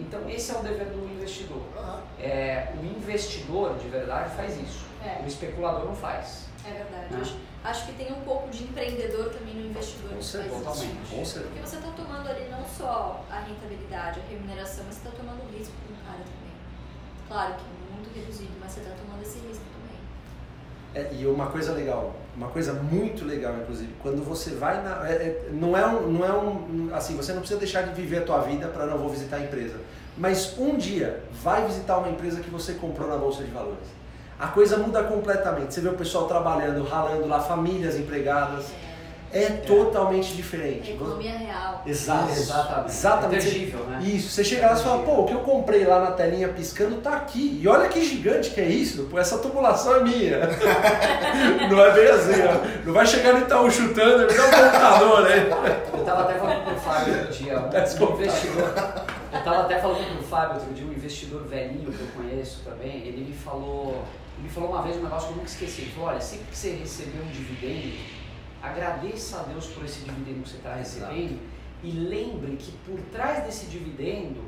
Então, esse é o dever do investidor. Aham. É, o investidor, de verdade, faz isso. É. O especulador não faz. É verdade. Né? Acho, que tem um pouco de empreendedor também no investidor Com que certeza, faz isso. totalmente. Com certeza. Porque você está tomando ali não só a rentabilidade, a remuneração, mas você está tomando o risco com o cara também. Claro que muito reduzido, mas você está tomando esse risco também. É, e uma coisa legal, uma coisa muito legal, inclusive, quando você vai na. é- é- não, é um, não é um. Assim, você não precisa deixar de viver a tua vida para não vou visitar a empresa. Mas um dia vai visitar uma empresa que você comprou na Bolsa de Valores. A coisa muda completamente. Você vê o pessoal trabalhando, ralando lá, famílias empregadas. é totalmente diferente. Economia real. Exato, Exatamente. Exatamente. É tangível, né? Isso, você chega lá e fala, pô, o que eu comprei lá na telinha piscando tá aqui. E olha que gigante que é isso, pô, essa tubulação é minha. *laughs* não é bem assim, ó. Não vai chegar no Itaú chutando, me dá um computador aí. Eu tava até falando pro Fábio outro dia, um investidor. Eu tava até falando pro Fábio outro dia, um investidor velhinho que eu conheço também, ele me falou. Ele me falou uma vez um negócio que eu nunca esqueci. Ele falou, olha, sempre que você receber um dividendo, agradeça a Deus por esse dividendo que você está recebendo e lembre que por trás desse dividendo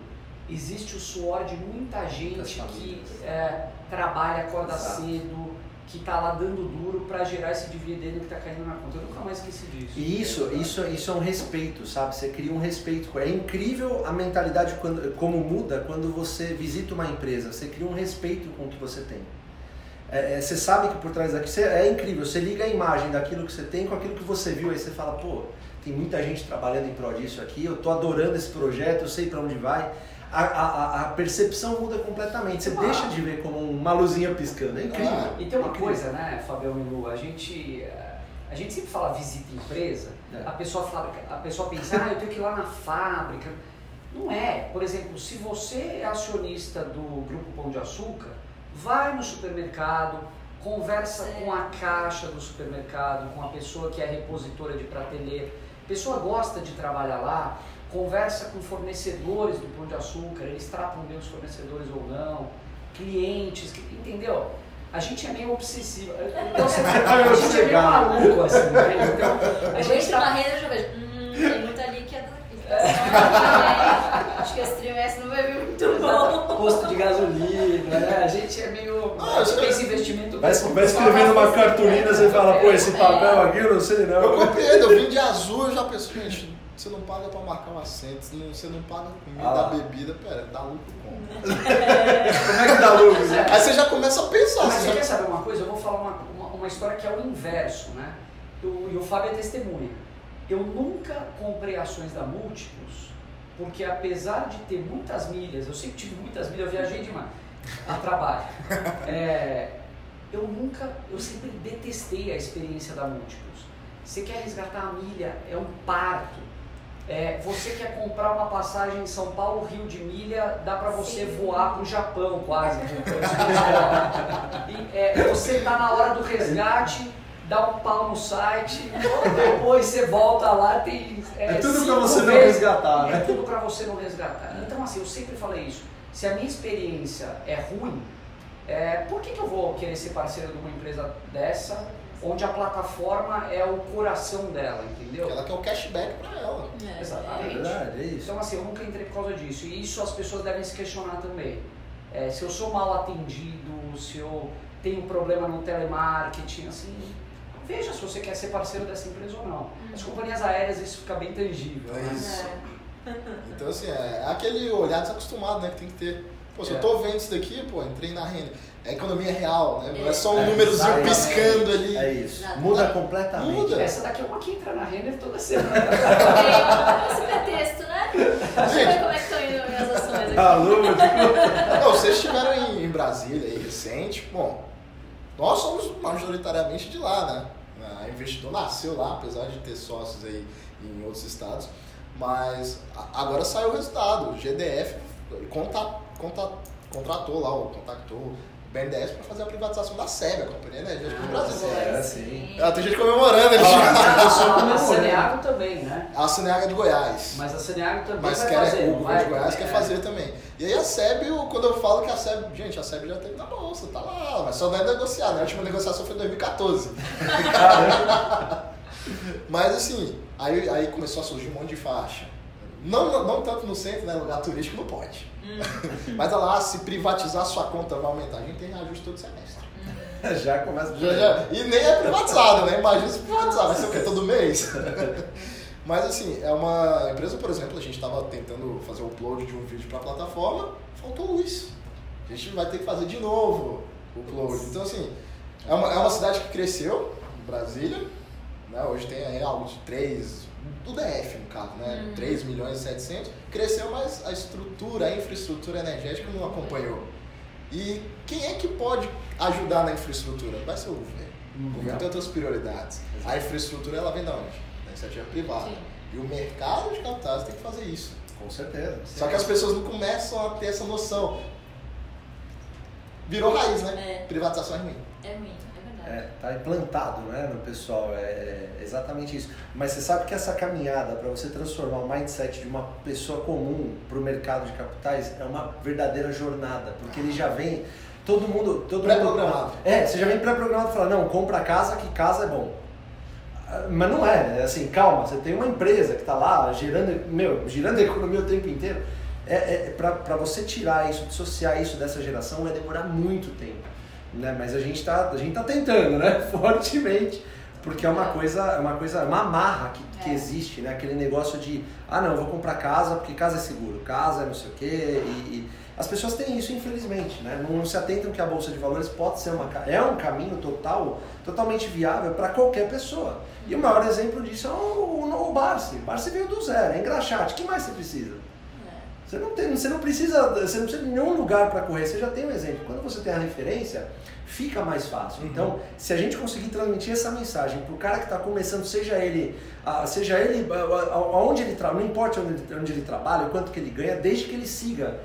existe o suor de muita gente que é, trabalha, acorda Exato. cedo, que está lá dando duro para gerar esse dividendo que está caindo na conta. Eu nunca mais esqueci disso. E isso, isso, isso é um respeito, sabe? Você cria um respeito. É incrível a mentalidade quando, como muda quando você visita uma empresa. Você cria um respeito com o que você tem. É, é, você sabe que por trás daqui você, é incrível. Você liga a imagem daquilo que você tem com aquilo que você viu. Aí você fala, pô, tem muita gente trabalhando em prol disso aqui. Eu tô adorando esse projeto. Eu sei para onde vai. A, a, a percepção muda completamente. Você Ah. deixa de ver como uma luzinha piscando. É incrível. Ah, E tem uma Incrível. coisa, né, Fabião e Lu, a gente, eh, a gente sempre fala visita empresa, É. a pessoa fala, a pessoa pensa, ah, eu tenho que ir lá na fábrica. Não é. Por exemplo, se você é acionista do Grupo Pão de Açúcar, vai no supermercado, conversa com a caixa do supermercado, com a pessoa que é repositora de prateleira. A pessoa gosta de trabalhar lá, conversa com fornecedores do Pão de Açúcar, eles tratam bem os fornecedores ou não, clientes, que- entendeu? A gente é meio obsessivo. Então, você, *laughs* a gente é meio maluco, assim, né? Então, a Eu gente tá... rede e já vejo, hum, tem muito ali que é da Acho que esse trimestre não vai vir muito bom. Posto de gasolina, né? A gente é meio. Ah, a gente tem esse investimento. Vai, vai escrevendo uma cartolina, você fala, pô, esse papel aqui eu não sei não. Eu compreendo, eu vim de azul, eu já penso, gente, você não paga pra marcar um assento, você não, você não paga comida, Ah bebida, pera, dá lucro como? Como é que dá lucro? *laughs* Aí você já começa a pensar, Mas você já... quer saber uma coisa? Eu vou falar uma, uma, uma história que é o inverso, né? E o Fábio é testemunha. Eu nunca comprei ações da Múltiplos, porque apesar de ter muitas milhas, eu sempre tive muitas milhas, eu viajei demais a trabalho. *laughs* É, eu nunca, eu sempre detestei a experiência da Múltiplos. Você quer resgatar a milha, é um parto. É, você quer comprar uma passagem em São Paulo, Rio de Milha, dá pra você Sim. voar pro Japão quase. *laughs* E, é, você tá na hora do resgate, dá um pau no site, depois você volta lá, tem. É tudo pra cinco você não resgatar, É né? tudo pra você não resgatar. Então, assim, eu sempre falei isso. Se a minha experiência é ruim, é, por que, que eu vou querer ser parceiro de uma empresa dessa, onde a plataforma é o coração dela, entendeu? Ela quer o cashback pra ela. É, É Exatamente. verdade, é isso. Então, assim, eu nunca entrei por causa disso. E isso as pessoas devem se questionar também. É, se eu sou mal atendido, se eu tenho problema no telemarketing, assim, veja se você quer ser parceiro dessa empresa ou não. As companhias aéreas, isso fica bem tangível. É né? isso. É. *laughs* Então, assim, é aquele olhar desacostumado, né, que tem que ter. Pô, se É. eu tô vendo isso daqui, pô, entrei na renda. É economia real, né? Não é só um É, númerozinho piscando ali. É isso. Muda completamente. Muda. Essa daqui é uma que entra na Renner toda semana. *laughs* Esse pretexto, né? Deixa eu ver como é que estão indo minhas ações aqui. Alô, *laughs* Não, vocês estiveram em, em Brasília aí recente, bom, nós somos majoritariamente de lá, né? Investidor nasceu lá, apesar de ter sócios aí em outros estados, mas agora saiu o resultado. O GDF conta, conta, contratou lá, ou contactou BNDES para fazer a privatização da SEB, a Companhia Energética do Brasil. é, sim. Ah, tem gente comemorando ali. A Saneago *laughs* também, né? A Saneaga de Goiás. Mas a Saneago também Mas vai quer, fazer, o governo de Goiás quer É. fazer também. E aí a SEB, quando eu falo que a SEB, gente, a SEB já teve na bolsa, tá lá, mas só não é negociada. A última negociação foi em 2014. *laughs* mas assim, aí, aí começou a surgir um monte de faixa. Não, não, não tanto no centro, né? Lugar turístico não pode. *laughs* mas olha lá, se privatizar sua conta vai aumentar. A gente tem reajuste todo semestre. *laughs* Já começa Já, já. E nem é privatizado, né? Imagina se privatizar, vai ser o quê? Todo mês? *laughs* Mas assim, é uma empresa, por exemplo, a gente estava tentando fazer o upload de um vídeo para a plataforma, faltou luz. A gente vai ter que fazer de novo o upload. Então assim, é uma, é uma cidade que cresceu, Brasília, né? hoje tem aí algo de 3, do DF no caso, né? 3 milhões e 700, cresceu, mas a estrutura, a infraestrutura energética não acompanhou. E quem é que pode ajudar na infraestrutura? Vai ser o governo. O governo tem outras prioridades. A infraestrutura ela vem da onde? iniciativa privada. Sim. E o mercado de capitais tem que fazer isso. Com certeza. Só que as pessoas não começam a ter essa noção. Virou raiz, né? É. Privatização é ruim. É ruim, é tá implantado né, no pessoal, é, é exatamente isso. Mas você sabe que essa caminhada para você transformar o mindset de uma pessoa comum para o mercado de capitais é uma verdadeira jornada, porque ele já vem, todo mundo... Todo Pré-programado. mundo, É, você já vem pré-programado e fala, não, compra casa que casa é bom. Ah, Mas não é, é assim, calma, você tem uma empresa que está lá girando, meu, girando a economia o tempo inteiro. É, é, para você tirar isso, dissociar isso dessa geração vai demorar muito tempo. Né? Mas a gente está a gente tá tentando, né? *laughs* Fortemente. Porque é uma coisa, é uma coisa, uma amarra que, que É. existe, né? Aquele negócio de, ah não, vou comprar casa porque casa é seguro, casa é não sei o quê. E, e as pessoas têm isso, infelizmente, né? Não, não se atentam que a Bolsa de Valores pode ser uma, é um caminho total, totalmente viável para qualquer pessoa. E o maior exemplo disso é o, o, o Barsi. Barsi veio do zero, é engraxate. O que mais você precisa? É. Você não, tem, você não precisa, você não precisa de nenhum lugar para correr, você já tem um exemplo. Quando você tem a referência, fica mais fácil. Uhum. Então, se a gente conseguir transmitir essa mensagem para o cara que está começando, seja ele, ah, seja ele ah, ah, aonde ele trabalha, não importa onde, ele- onde ele trabalha, o quanto que ele ganha, desde que ele siga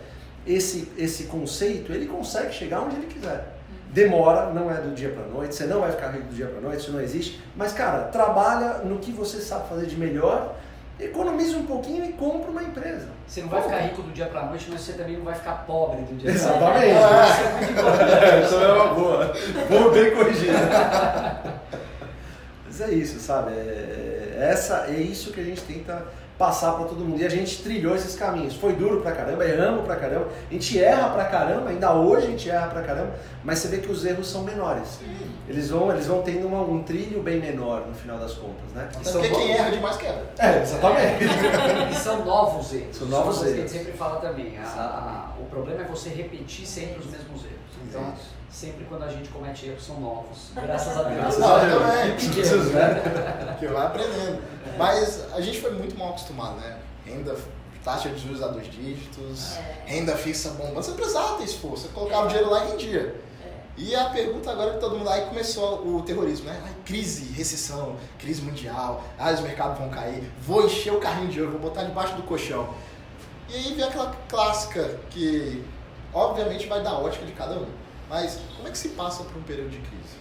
esse, esse conceito, ele consegue chegar onde ele quiser. Demora, não é do dia para noite, você não vai ficar rico do dia para noite, isso não existe. Mas, cara, trabalha no que você sabe fazer de melhor, economiza um pouquinho e compra uma empresa. Você não vai ficar rico do dia pra noite, mas você também não vai ficar pobre do dia pra noite. Exatamente. Isso é *laughs* é uma boa. Boa, bem corrigida. *laughs* Mas é isso, sabe? É, é- essa, é isso que a gente tenta passar para todo mundo. E a gente trilhou esses caminhos. Foi duro pra caramba, erramos pra caramba. A gente erra pra caramba, ainda hoje a gente erra pra caramba, mas você vê que os erros são menores. Eles vão, eles vão tendo uma- um trilho bem menor no final das contas, né? Até são porque quem erra demais quebra. É, exatamente. *laughs* E são novos erros. São novos coisas que a erros. gente sempre fala também. A- a- o problema é você repetir sempre os mesmos erros. Então, Exato. sempre quando a gente comete erros, são novos. *laughs* Graças a Deus. Graças a Deus. também. Pequenos, né? Que vai aprendendo. Mas a gente foi muito mal acostumado, né? Renda, taxa de juros a dois dígitos, É. renda fixa bombando. Você precisava ter esforço, você colocava o dinheiro lá e rendia. É. E a pergunta agora que todo mundo aí começou o terrorismo, né? Ai, crise, recessão, crise mundial, ah, os mercados vão cair, vou encher o carrinho de ouro, vou botar debaixo do colchão. E aí vem aquela clássica que obviamente vai dar ótica de cada um. Mas como é que se passa por um período de crise?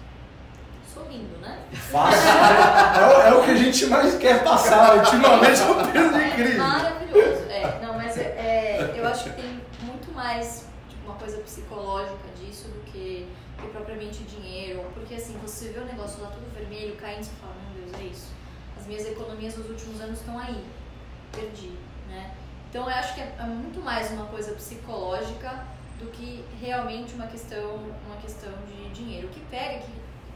Sorrindo, né? Fácil. É, o- é o que a gente mais quer passar ultimamente, é o período de É crise. maravilhoso. É, não, mas é, é, eu acho que tem muito mais tipo, uma coisa psicológica disso do que, que propriamente dinheiro. Porque assim, você vê o negócio lá tudo vermelho, caindo, você fala, meu Deus, é isso. As minhas economias nos últimos anos estão aí. Perdi, né? Então eu acho que é, é muito mais uma coisa psicológica do que realmente uma questão, uma questão de dinheiro. O que pega é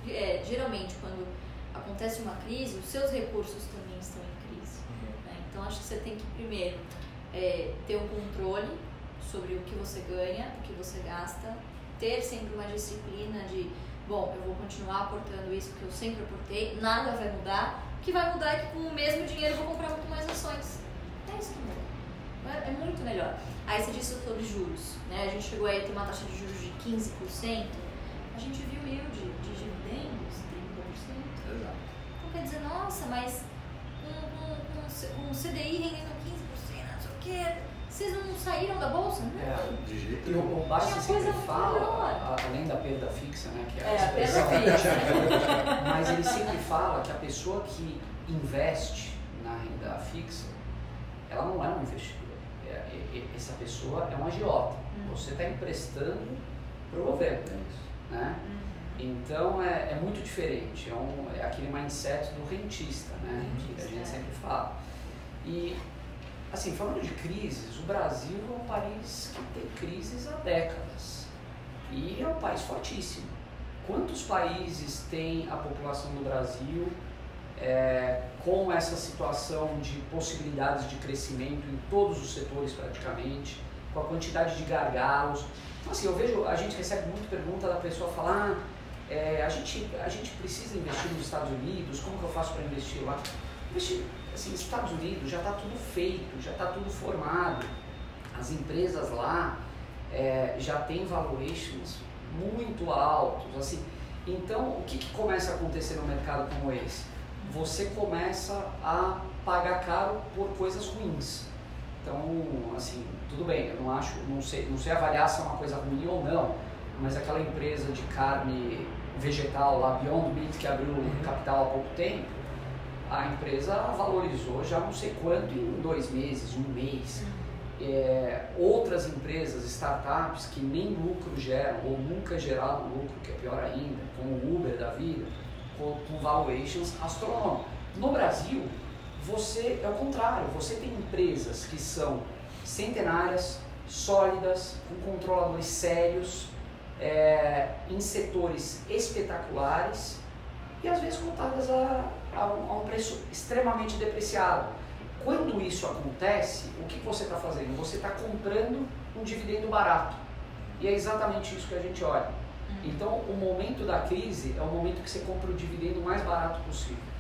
que é, geralmente quando acontece uma crise, os seus recursos também estão em crise. né? Então acho que você tem que primeiro é, ter um controle sobre o que você ganha, o que você gasta, ter sempre uma disciplina de, bom, eu vou continuar aportando isso que eu sempre aportei, nada vai mudar. O que vai mudar é que com o mesmo dinheiro eu vou comprar muito mais ações. É isso que muda. É, é muito melhor. Aí você disse sobre juros, né? A gente chegou aí a ter uma taxa de juros de 15%, a gente viu yield de dividendos 30%. Então quer dizer, nossa, mas com, C- com o CDI rendendo 15%, não sei o quê, vocês não saíram da bolsa? Não. É. De jeito E o, Tinha sempre fala, a- além da perda fixa, né? Que é, É, a perda expressão- fixa. *laughs* Mas ele sempre fala que a pessoa que investe na renda fixa, ela não é um investidor. É- é- é- essa pessoa é um agiota. Hum. Você está emprestando para o governo. Né? Então é, é muito diferente, é, um, é aquele mindset do rentista, né? Que a gente É. sempre fala. E, assim, falando de crises, o Brasil é um país que tem crises há décadas. E é um país fortíssimo. Quantos países tem a população do Brasil é, com essa situação de possibilidades de crescimento em todos os setores praticamente, com a quantidade de gargalos? Então, assim, eu vejo, a gente recebe muito pergunta da pessoa falar, ah, é, a, gente, a gente precisa investir nos Estados Unidos, como que eu faço para investir lá? Investir, assim, Estados Unidos já está tudo feito, já está tudo formado. As empresas lá é, já têm valuations muito altos, assim. Então, o que, que começa a acontecer no mercado como esse? você começa a pagar caro por coisas ruins. Então, assim, tudo bem, eu não acho, não sei, não sei avaliar se é uma coisa ruim ou não, mas aquela empresa de carne vegetal lá, Beyond Meat, que abriu capital há pouco tempo, a empresa valorizou já não sei quanto em dois meses, um mês. Uhum. É, outras empresas, startups que nem lucro geram ou nunca geraram lucro, que é pior ainda, como o Uber da vida, com, com valuations astronômicos. No Brasil, você é o contrário, você tem empresas que são centenárias, sólidas, com controladores sérios, é, em setores espetaculares e às vezes contadas a, a, um, a um preço extremamente depreciado. Quando isso acontece, o que você está fazendo? Você está comprando um dividendo barato. E é exatamente isso que a gente olha. Uhum. Então, o momento da crise é o momento que você compra o dividendo mais barato possível.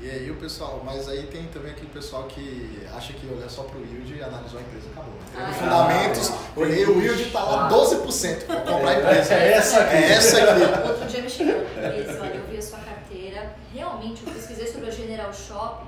E aí o pessoal, mas aí tem também aquele pessoal que acha que olhar só pro yield e analisou a empresa acabou. Ah, fundamentos, olhei o yield tá lá 12%, vou comprar a é, empresa. É essa aqui. É essa aqui. Outro dia me chegou eu vi a sua realmente eu pesquisei sobre a General Shop,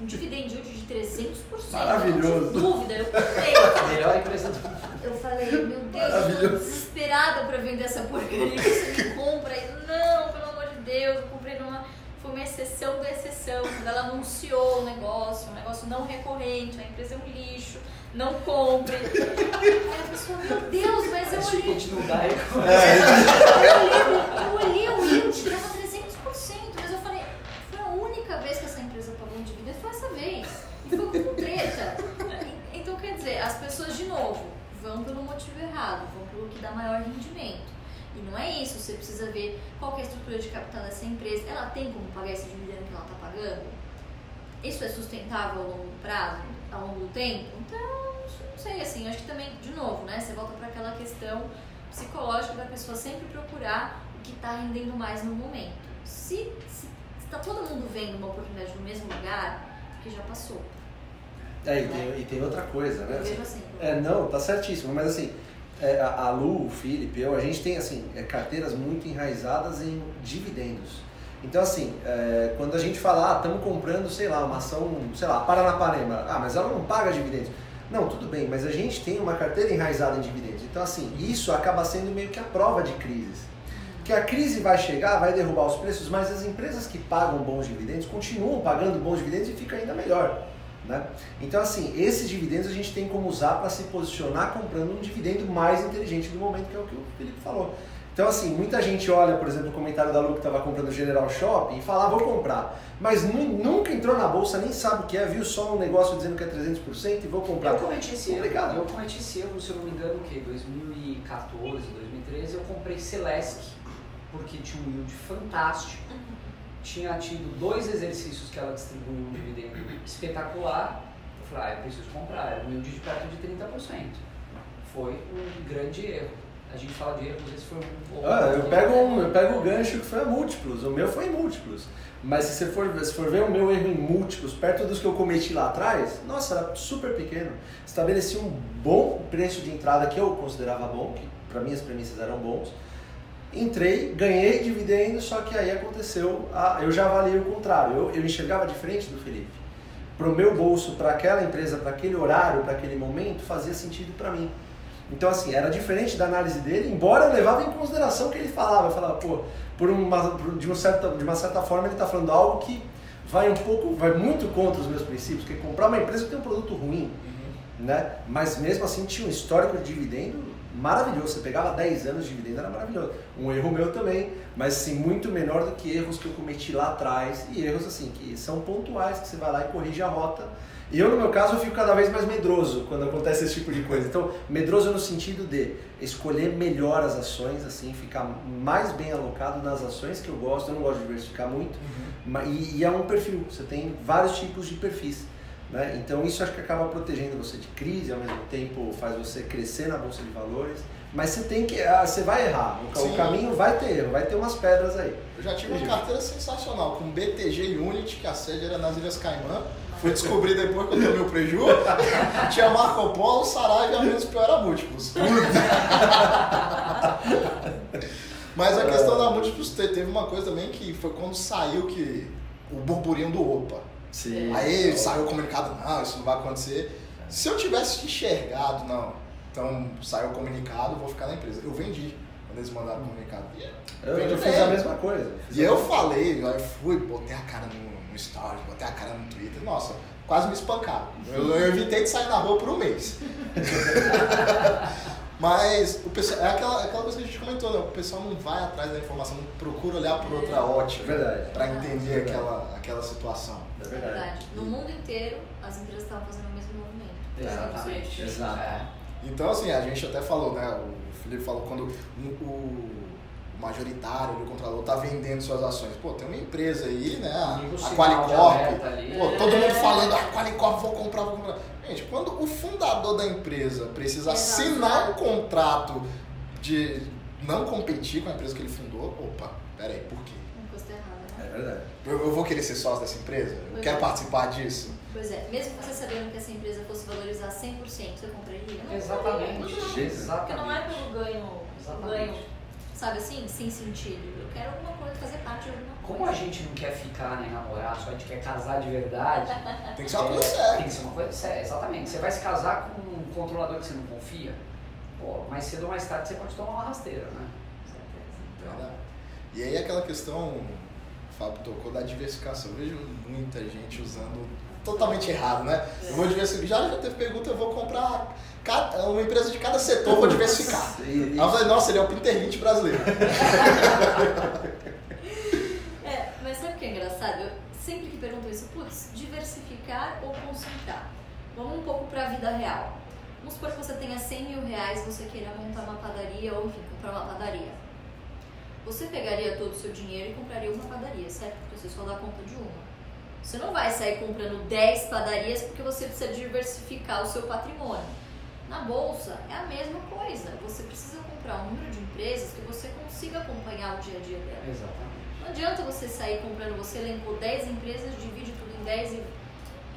um dividend yield de 300%. Maravilhoso. Não dúvida, eu comprei. Melhor empresa do Eu falei, meu Deus, eu tô desesperada pra vender essa porcaria, você me compra. E, não, pelo amor de Deus, eu comprei numa foi uma exceção da exceção, quando ela anunciou o negócio, um negócio não recorrente, a empresa é um lixo, não compre. Aí a pessoa, meu Deus, mas eu olhei. Eu olhei o yield, dava 300%, mas eu falei, foi a única vez que essa empresa pagou um dividendo, foi essa vez. E foi com treta. Então, quer dizer, as pessoas, de novo, vão pelo motivo errado, vão pelo que dá maior rendimento. E não é isso, você precisa ver qual é a estrutura de capital dessa empresa. Ela tem como pagar esse dividendo que ela está pagando? Isso é sustentável ao longo prazo, ao longo do tempo? Então, não sei, assim, acho que também, de novo, né, você volta para aquela questão psicológica da pessoa sempre procurar o que está rendendo mais no momento. Se está todo mundo vendo uma oportunidade no mesmo lugar, porque já passou. É, e, né? tem, e tem outra coisa, né? Assim, assim, é, não, tá certíssimo, mas assim, é, a Lu, o Felipe, eu, a gente tem assim, é, carteiras muito enraizadas em dividendos. Então, assim, é, quando a gente fala, ah, estamos comprando, sei lá, uma ação, sei lá, Paranapanema, ah, mas ela não paga dividendos. Não, tudo bem, mas a gente tem uma carteira enraizada em dividendos. Então, assim, isso acaba sendo meio que a prova de crises. Que a crise vai chegar, vai derrubar os preços, mas as empresas que pagam bons dividendos continuam pagando bons dividendos e fica ainda melhor. Né? Então, assim, esses dividendos a gente tem como usar para se posicionar comprando um dividendo mais inteligente do momento, que é o que o Felipe falou. Então, assim, muita gente olha, por exemplo, o comentário da Lu que estava comprando o General Shop e fala, ah, vou comprar. Mas nunca entrou na bolsa, nem sabe o que é, viu só um negócio dizendo que é 300% e vou comprar. Eu cometi esse erro. Eu cometi esse erro, se eu não me engano, o quê? 2014, 2013, eu comprei Celesc, porque tinha um yield fantástico tinha tido dois exercícios que ela distribuiu um dividendo espetacular. Eu falei, ah, eu preciso comprar. Era um yield de perto de 30%. Foi um grande erro. A gente fala de erros, esse foi um. Ah, eu pego, um, eu pego o gancho que foi a múltiplos. O meu foi em múltiplos. Mas se você for, se for ver o meu erro em múltiplos, perto dos que eu cometi lá atrás, nossa, era super pequeno. Estabeleci um bom preço de entrada que eu considerava bom, que para mim as premissas eram bons Entrei, ganhei dividendo, só que aí aconteceu, a, eu já avaliei o contrário, eu, eu enxergava diferente do Felipe. Para o meu bolso, para aquela empresa, para aquele horário, para aquele momento, fazia sentido para mim. Então, assim, era diferente da análise dele, embora eu levava em consideração o que ele falava. Eu falava, pô, por uma, de, uma certa, de uma certa forma ele está falando algo que vai um pouco, vai muito contra os meus princípios, que é comprar uma empresa que tem um produto ruim, uhum. né? Mas mesmo assim tinha um histórico de dividendo maravilhoso. Você pegava 10 anos de dividendo, era maravilhoso. Um erro meu também, mas assim, muito menor do que erros que eu cometi lá atrás. E erros assim, que são pontuais, que você vai lá e corrige a rota. E eu, no meu caso, eu fico cada vez mais medroso quando acontece esse tipo de coisa. Então, medroso no sentido de escolher melhor as ações, assim, ficar mais bem alocado nas ações que eu gosto. Eu não gosto de diversificar muito. Uhum. E, e é um perfil. Você tem vários tipos de perfis. Né? Então isso acho que acaba protegendo você de crise, ao mesmo tempo faz você crescer na bolsa de valores. Mas você tem que, ah, você vai errar. O, o caminho vai ter erro, vai ter umas pedras aí. Eu já tive uma carteira sensacional com BTG Unity, que a sede era nas Ilhas Caimã. Fui descobrir depois que eu tomei o preju. *laughs* Tinha Marco Polo, Saraiva e a menos pior era múltiplos. *laughs* Mas a questão da múltiplos te- teve uma coisa também que foi quando saiu que o burburinho do Opa. Sim. Aí saiu o comunicado, não, isso não vai acontecer. Se eu tivesse enxergado, não, então saiu o comunicado, vou ficar na empresa. Eu vendi quando eles mandaram o comunicado. Eu, vendi eu fiz a mesma coisa. E eu falei, eu fui, botei a cara no, no story, botei a cara no Twitter, nossa, quase me espancaram. Eu, eu evitei de sair na rua por um mês. *laughs* Mas o pessoal, é aquela, aquela coisa que a gente comentou, né? O pessoal não vai atrás da informação, não procura olhar por outra É ótica verdade. para entender Verdade. aquela, aquela situação. É É verdade. verdade. No mundo inteiro, as empresas estavam fazendo o mesmo movimento. Exatamente. Exato. É. Então, assim, a gente até falou, né? O Felipe falou quando o, o majoritário, o controlador, tá vendendo suas ações. Pô, tem uma empresa aí, né? A, a Qualicorp. Pô, todo mundo falando, ah, Qualicorp, vou comprar, vou comprar. Gente, quando o fundador da empresa precisa Exato. assinar um contrato de não competir com a empresa que ele fundou, opa, peraí, por quê? Uma coisa tá errada, né? É verdade. Eu, eu vou querer ser sócio dessa empresa? Eu Pois quero é. participar disso? Pois é, mesmo você sabendo que essa empresa fosse valorizar 100%, você compraria? Não Exatamente. compraria. Porque Exatamente. não é pelo ganho, Exatamente. ganho, sabe assim, sem sentido. Eu quero alguma coisa, fazer parte de alguma coisa. Como a gente não quer ficar nem namorar, só a gente quer casar de verdade. *laughs* Tem que ser uma é, coisa séria. Tem que ser uma coisa séria, exatamente. Você vai se casar com um controlador que você não confia, pô, mais cedo ou mais tarde você pode tomar uma rasteira, né? Verdade. E aí aquela questão, o Fábio tocou da diversificação. Eu vejo muita gente usando totalmente errado, né? Eu vou diversificar. Já, já teve pergunta, eu vou comprar cada- uma empresa de cada setor, vou diversificar. E- Aí eu falei, nossa, ele é o Pinterlint brasileiro. *laughs* É, mas sabe o que é engraçado? Eu sempre que pergunto isso, putz, diversificar ou concentrar? Vamos um pouco para a vida real. Vamos supor que você tenha 100 mil reais, você queira montar uma padaria ou, enfim, comprar uma padaria. Você pegaria todo o seu dinheiro e compraria uma padaria, certo? Porque você só dá conta de uma. Você não vai sair comprando 10 padarias porque você precisa diversificar o seu patrimônio. Na bolsa é a mesma coisa. Você precisa comprar um número de empresas que você consiga acompanhar o dia a dia dela. Exatamente. Não adianta você sair comprando, você elencou 10 empresas, divide tudo em 10 e.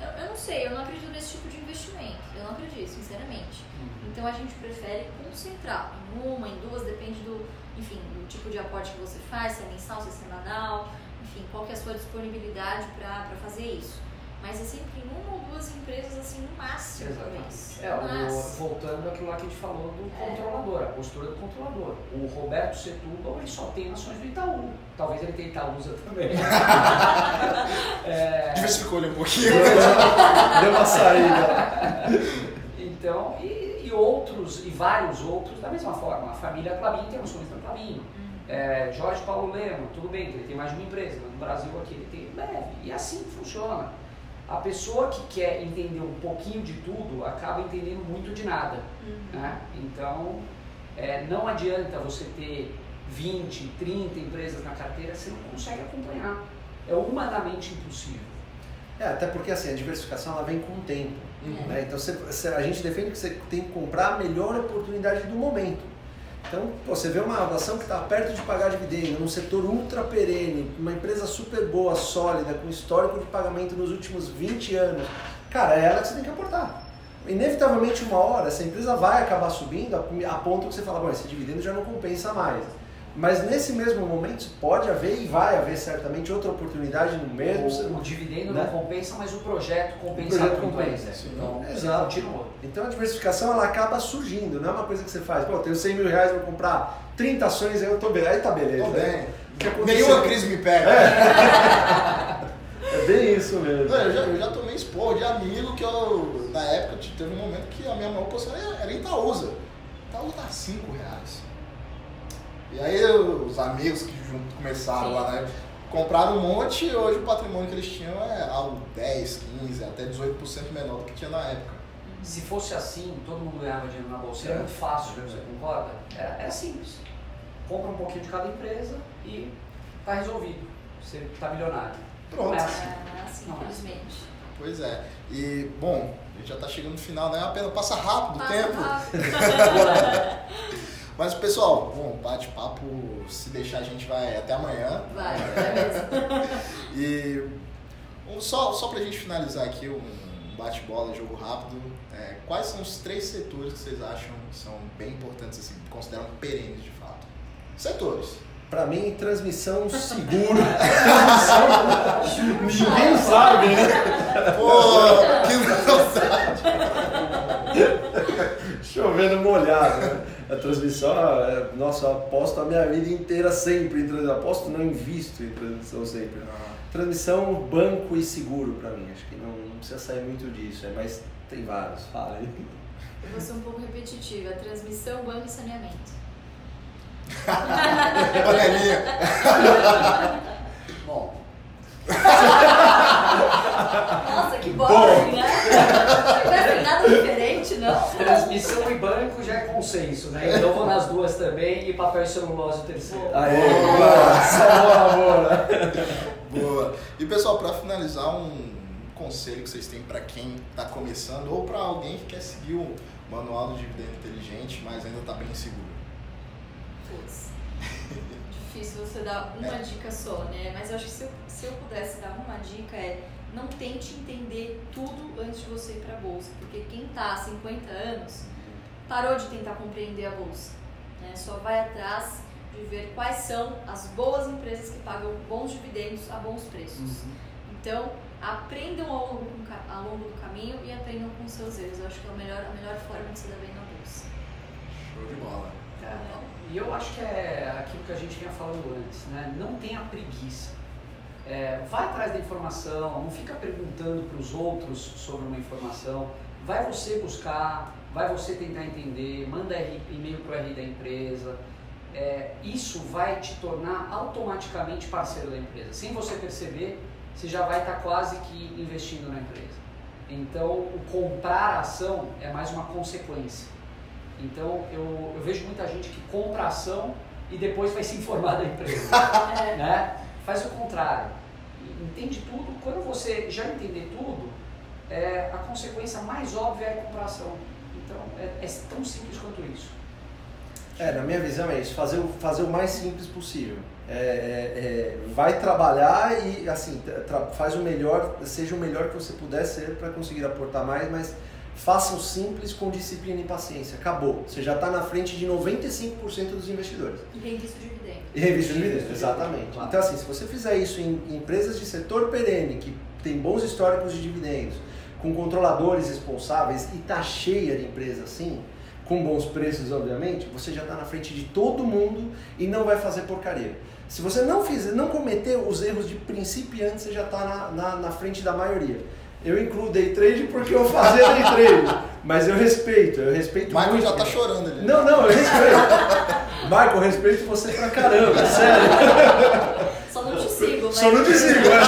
Eu, eu não sei, eu não acredito nesse tipo de investimento. Eu não acredito, sinceramente. Então a gente prefere concentrar em uma, em duas, depende do, enfim, do tipo de aporte que você faz, se é mensal, se é semanal, enfim, qual que é a sua disponibilidade para fazer isso. Mas é sempre em uma ou duas empresas, assim, no máximo. Exatamente. É, o, voltando àquilo lá que a gente falou do É. controlador, a postura do controlador. O Roberto Setúbal, ele só tem ações do Itaú. Talvez ele tenha Itaúsa também. *laughs* é, Diversificou ele um pouquinho. *laughs* Deu uma saída. então, e, e outros, e vários outros da mesma forma. A família Clabin tem ações da Clabin. É, Jorge Paulo Lema, tudo bem ele tem mais de uma empresa, mas no Brasil aqui ele tem leve. E assim funciona. A pessoa que quer entender um pouquinho de tudo acaba entendendo muito de nada. Uhum. né? Então, é, não adianta você ter 20, 30 empresas na carteira, você não consegue acompanhar. É humanamente impossível. É, até porque assim, a diversificação ela vem com o tempo. Uhum. né? Então você- você- a gente defende que você tem que comprar a melhor oportunidade do momento. Então, pô, você vê uma ação que está perto de pagar dividendo, num setor ultra perene, uma empresa super boa, sólida, com histórico de pagamento nos últimos 20 anos. Cara, é ela que você tem que aportar. Inevitavelmente, uma hora, essa empresa vai acabar subindo a, ponto que você fala, bom, esse dividendo já não compensa mais. Mas nesse mesmo momento pode haver e vai haver certamente outra oportunidade no mesmo. O, o dividendo né? não compensa, mas o projeto compensa O projeto compensa. Sim. Então, Exato. continua. Então a diversificação ela acaba surgindo, não é uma coisa que você faz, pô, eu tenho 100 mil reais, vou comprar 30 ações, aí eu tô bem, aí tá beleza. Tô bem. O que aconteceu? Nenhuma crise me pega. *laughs* É bem isso mesmo. Não, eu, já, eu já tomei esporro de amigo que eu, na época, teve um momento que a minha maior posição era, era Itaúsa. Itaúsa tá 5 reais. E aí os amigos que junto começaram Sim. lá, né? Compraram um monte e hoje o patrimônio que eles tinham é algo 10, 15, até 18% menor do que tinha na época. Se fosse assim, todo mundo ganhava dinheiro na bolsa. É. Era muito fácil, você concorda? Era, era simples. Compra um pouquinho de cada empresa e tá resolvido. Você tá milionário. Pronto. Não é É, assim. não é assim, Não é. infelizmente. Pois é. E, bom, a gente já tá chegando no final, né? Apenas passa rápido o Passa tempo. rápido. *laughs* *laughs* Mas, pessoal, bom, bate-papo, se deixar a gente vai até amanhã. Vai, mesmo. *laughs* E um, só, só pra gente finalizar aqui um bate-bola, jogo rápido, é, quais são os três setores que vocês acham que são bem importantes, assim, consideram perenes de fato? Setores. Pra mim, transmissão *laughs* segura. Ninguém sabe, né? Pô, que *laughs* novidade. Chovendo molhado, né? A transmissão, é, nossa, aposto a minha vida inteira sempre em transmissão. Aposto, não invisto em transmissão sempre. Transmissão, banco e seguro pra mim. Acho que não, não precisa sair muito disso, é, mas tem vários. Fala aí. Eu vou ser um pouco repetitiva. Transmissão, banco e saneamento. *laughs* Panelinha. *laughs* Bom, Nossa, que boring, né? Não tem nada diferente, não? transmissão e banco já é consenso, né? Então eu vou nas duas também e papel e celulose o terceiro. Aê, boa! Boa, boa! Boa. E pessoal, para finalizar, um conselho que vocês têm para quem está começando ou para alguém que quer seguir o manual do dividendo inteligente, mas ainda está bem inseguro. Putz. Difícil você dar uma É. dica só, né? Mas eu acho que se eu, se eu pudesse dar uma dica é não tente entender tudo antes de você ir para a bolsa, porque quem está há 50 anos parou de tentar compreender a bolsa, né? Só vai atrás de ver quais são as boas empresas que pagam bons dividendos a bons preços. Então, aprendam ao longo, do ao longo do caminho e aprendam com seus erros. Eu acho que é a melhor, a melhor forma de se dar bem na bolsa. Show de bola. É, e eu acho que é aquilo que a gente vinha falando antes, né? Não tenha preguiça. É, vai atrás da informação, não fica perguntando para os outros sobre uma informação. Vai você buscar, vai você tentar entender, manda R- e-mail para o RI da empresa. É, isso vai te tornar automaticamente parceiro da empresa. Sem você perceber, você já vai estar quase que investindo na empresa. Então, o comprar a ação é mais uma consequência. Então, eu, eu vejo muita gente que compra a ação e depois vai se informar da empresa. *laughs* né? Faz o contrário. Entende tudo. Quando você já entender tudo, é, a consequência mais óbvia é a ação. Então, é, é tão simples quanto isso. É, na minha visão é isso, fazer o, fazer o mais simples possível. É, é, é, vai trabalhar e assim, faz o melhor, seja o melhor que você puder ser para conseguir aportar mais, mas faça o simples com disciplina e paciência. Acabou. Você já está na frente de 95% dos investidores. E revista o dividendo. E revista de dividendos, exatamente. Então, assim, se você fizer isso em em empresas de setor perene, que tem bons históricos de dividendos, com controladores responsáveis e tá cheia de empresas assim, com bons preços, obviamente, você já está na frente de todo mundo e não vai fazer porcaria. Se você não fizer, não cometer os erros de principiante, você já está na, na, na frente da maioria. Eu incluo day trade porque eu fazia day trade, mas eu respeito, eu respeito Michael muito. já tá chorando ali. Não, não, eu respeito. Michael, eu respeito você pra caramba, sério. Só não te sigo, mas. Só não te sigo, né?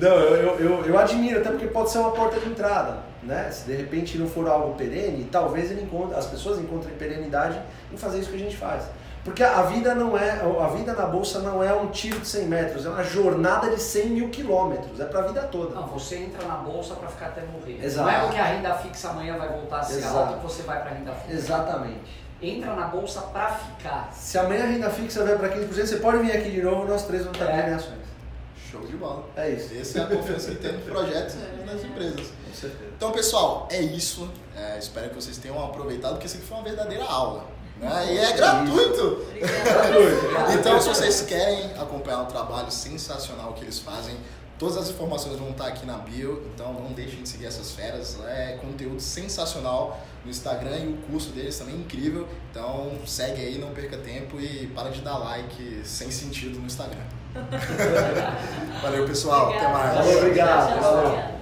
Não, eu, eu, eu, eu admiro, até porque pode ser uma porta de entrada, né? Se de repente não for algo perene, talvez ele encontre, as pessoas encontrem perenidade em fazer isso que a gente faz. Porque a vida não é, a vida na bolsa não é um tiro de 100 metros, é uma jornada de 100 mil quilômetros, é pra vida toda. Não, você entra na bolsa para ficar até morrer. Exato. Não é porque a renda fixa amanhã vai voltar a ser Exato. alta que você vai para a renda fixa. Exatamente. Entra na bolsa para ficar. Se amanhã a renda fixa vai para 15%, você pode vir aqui de novo, nós três vamos estar É. bem em ações. Show de bola. É isso. Essa é a confiança que tem nos projetos e nas empresas. Com certeza. Então, pessoal, é isso. É, espero que vocês tenham aproveitado, porque isso aqui foi uma verdadeira aula. Né? E é gratuito! Então, se vocês querem acompanhar o trabalho sensacional que eles fazem, todas as informações vão estar aqui na bio. Então, não deixem de seguir essas feras. É conteúdo sensacional no Instagram e o curso deles também é incrível. Então, segue aí, não perca tempo e para de dar like sem sentido no Instagram. *laughs* Valeu, pessoal. Até Obrigada. mais. Valeu, obrigado.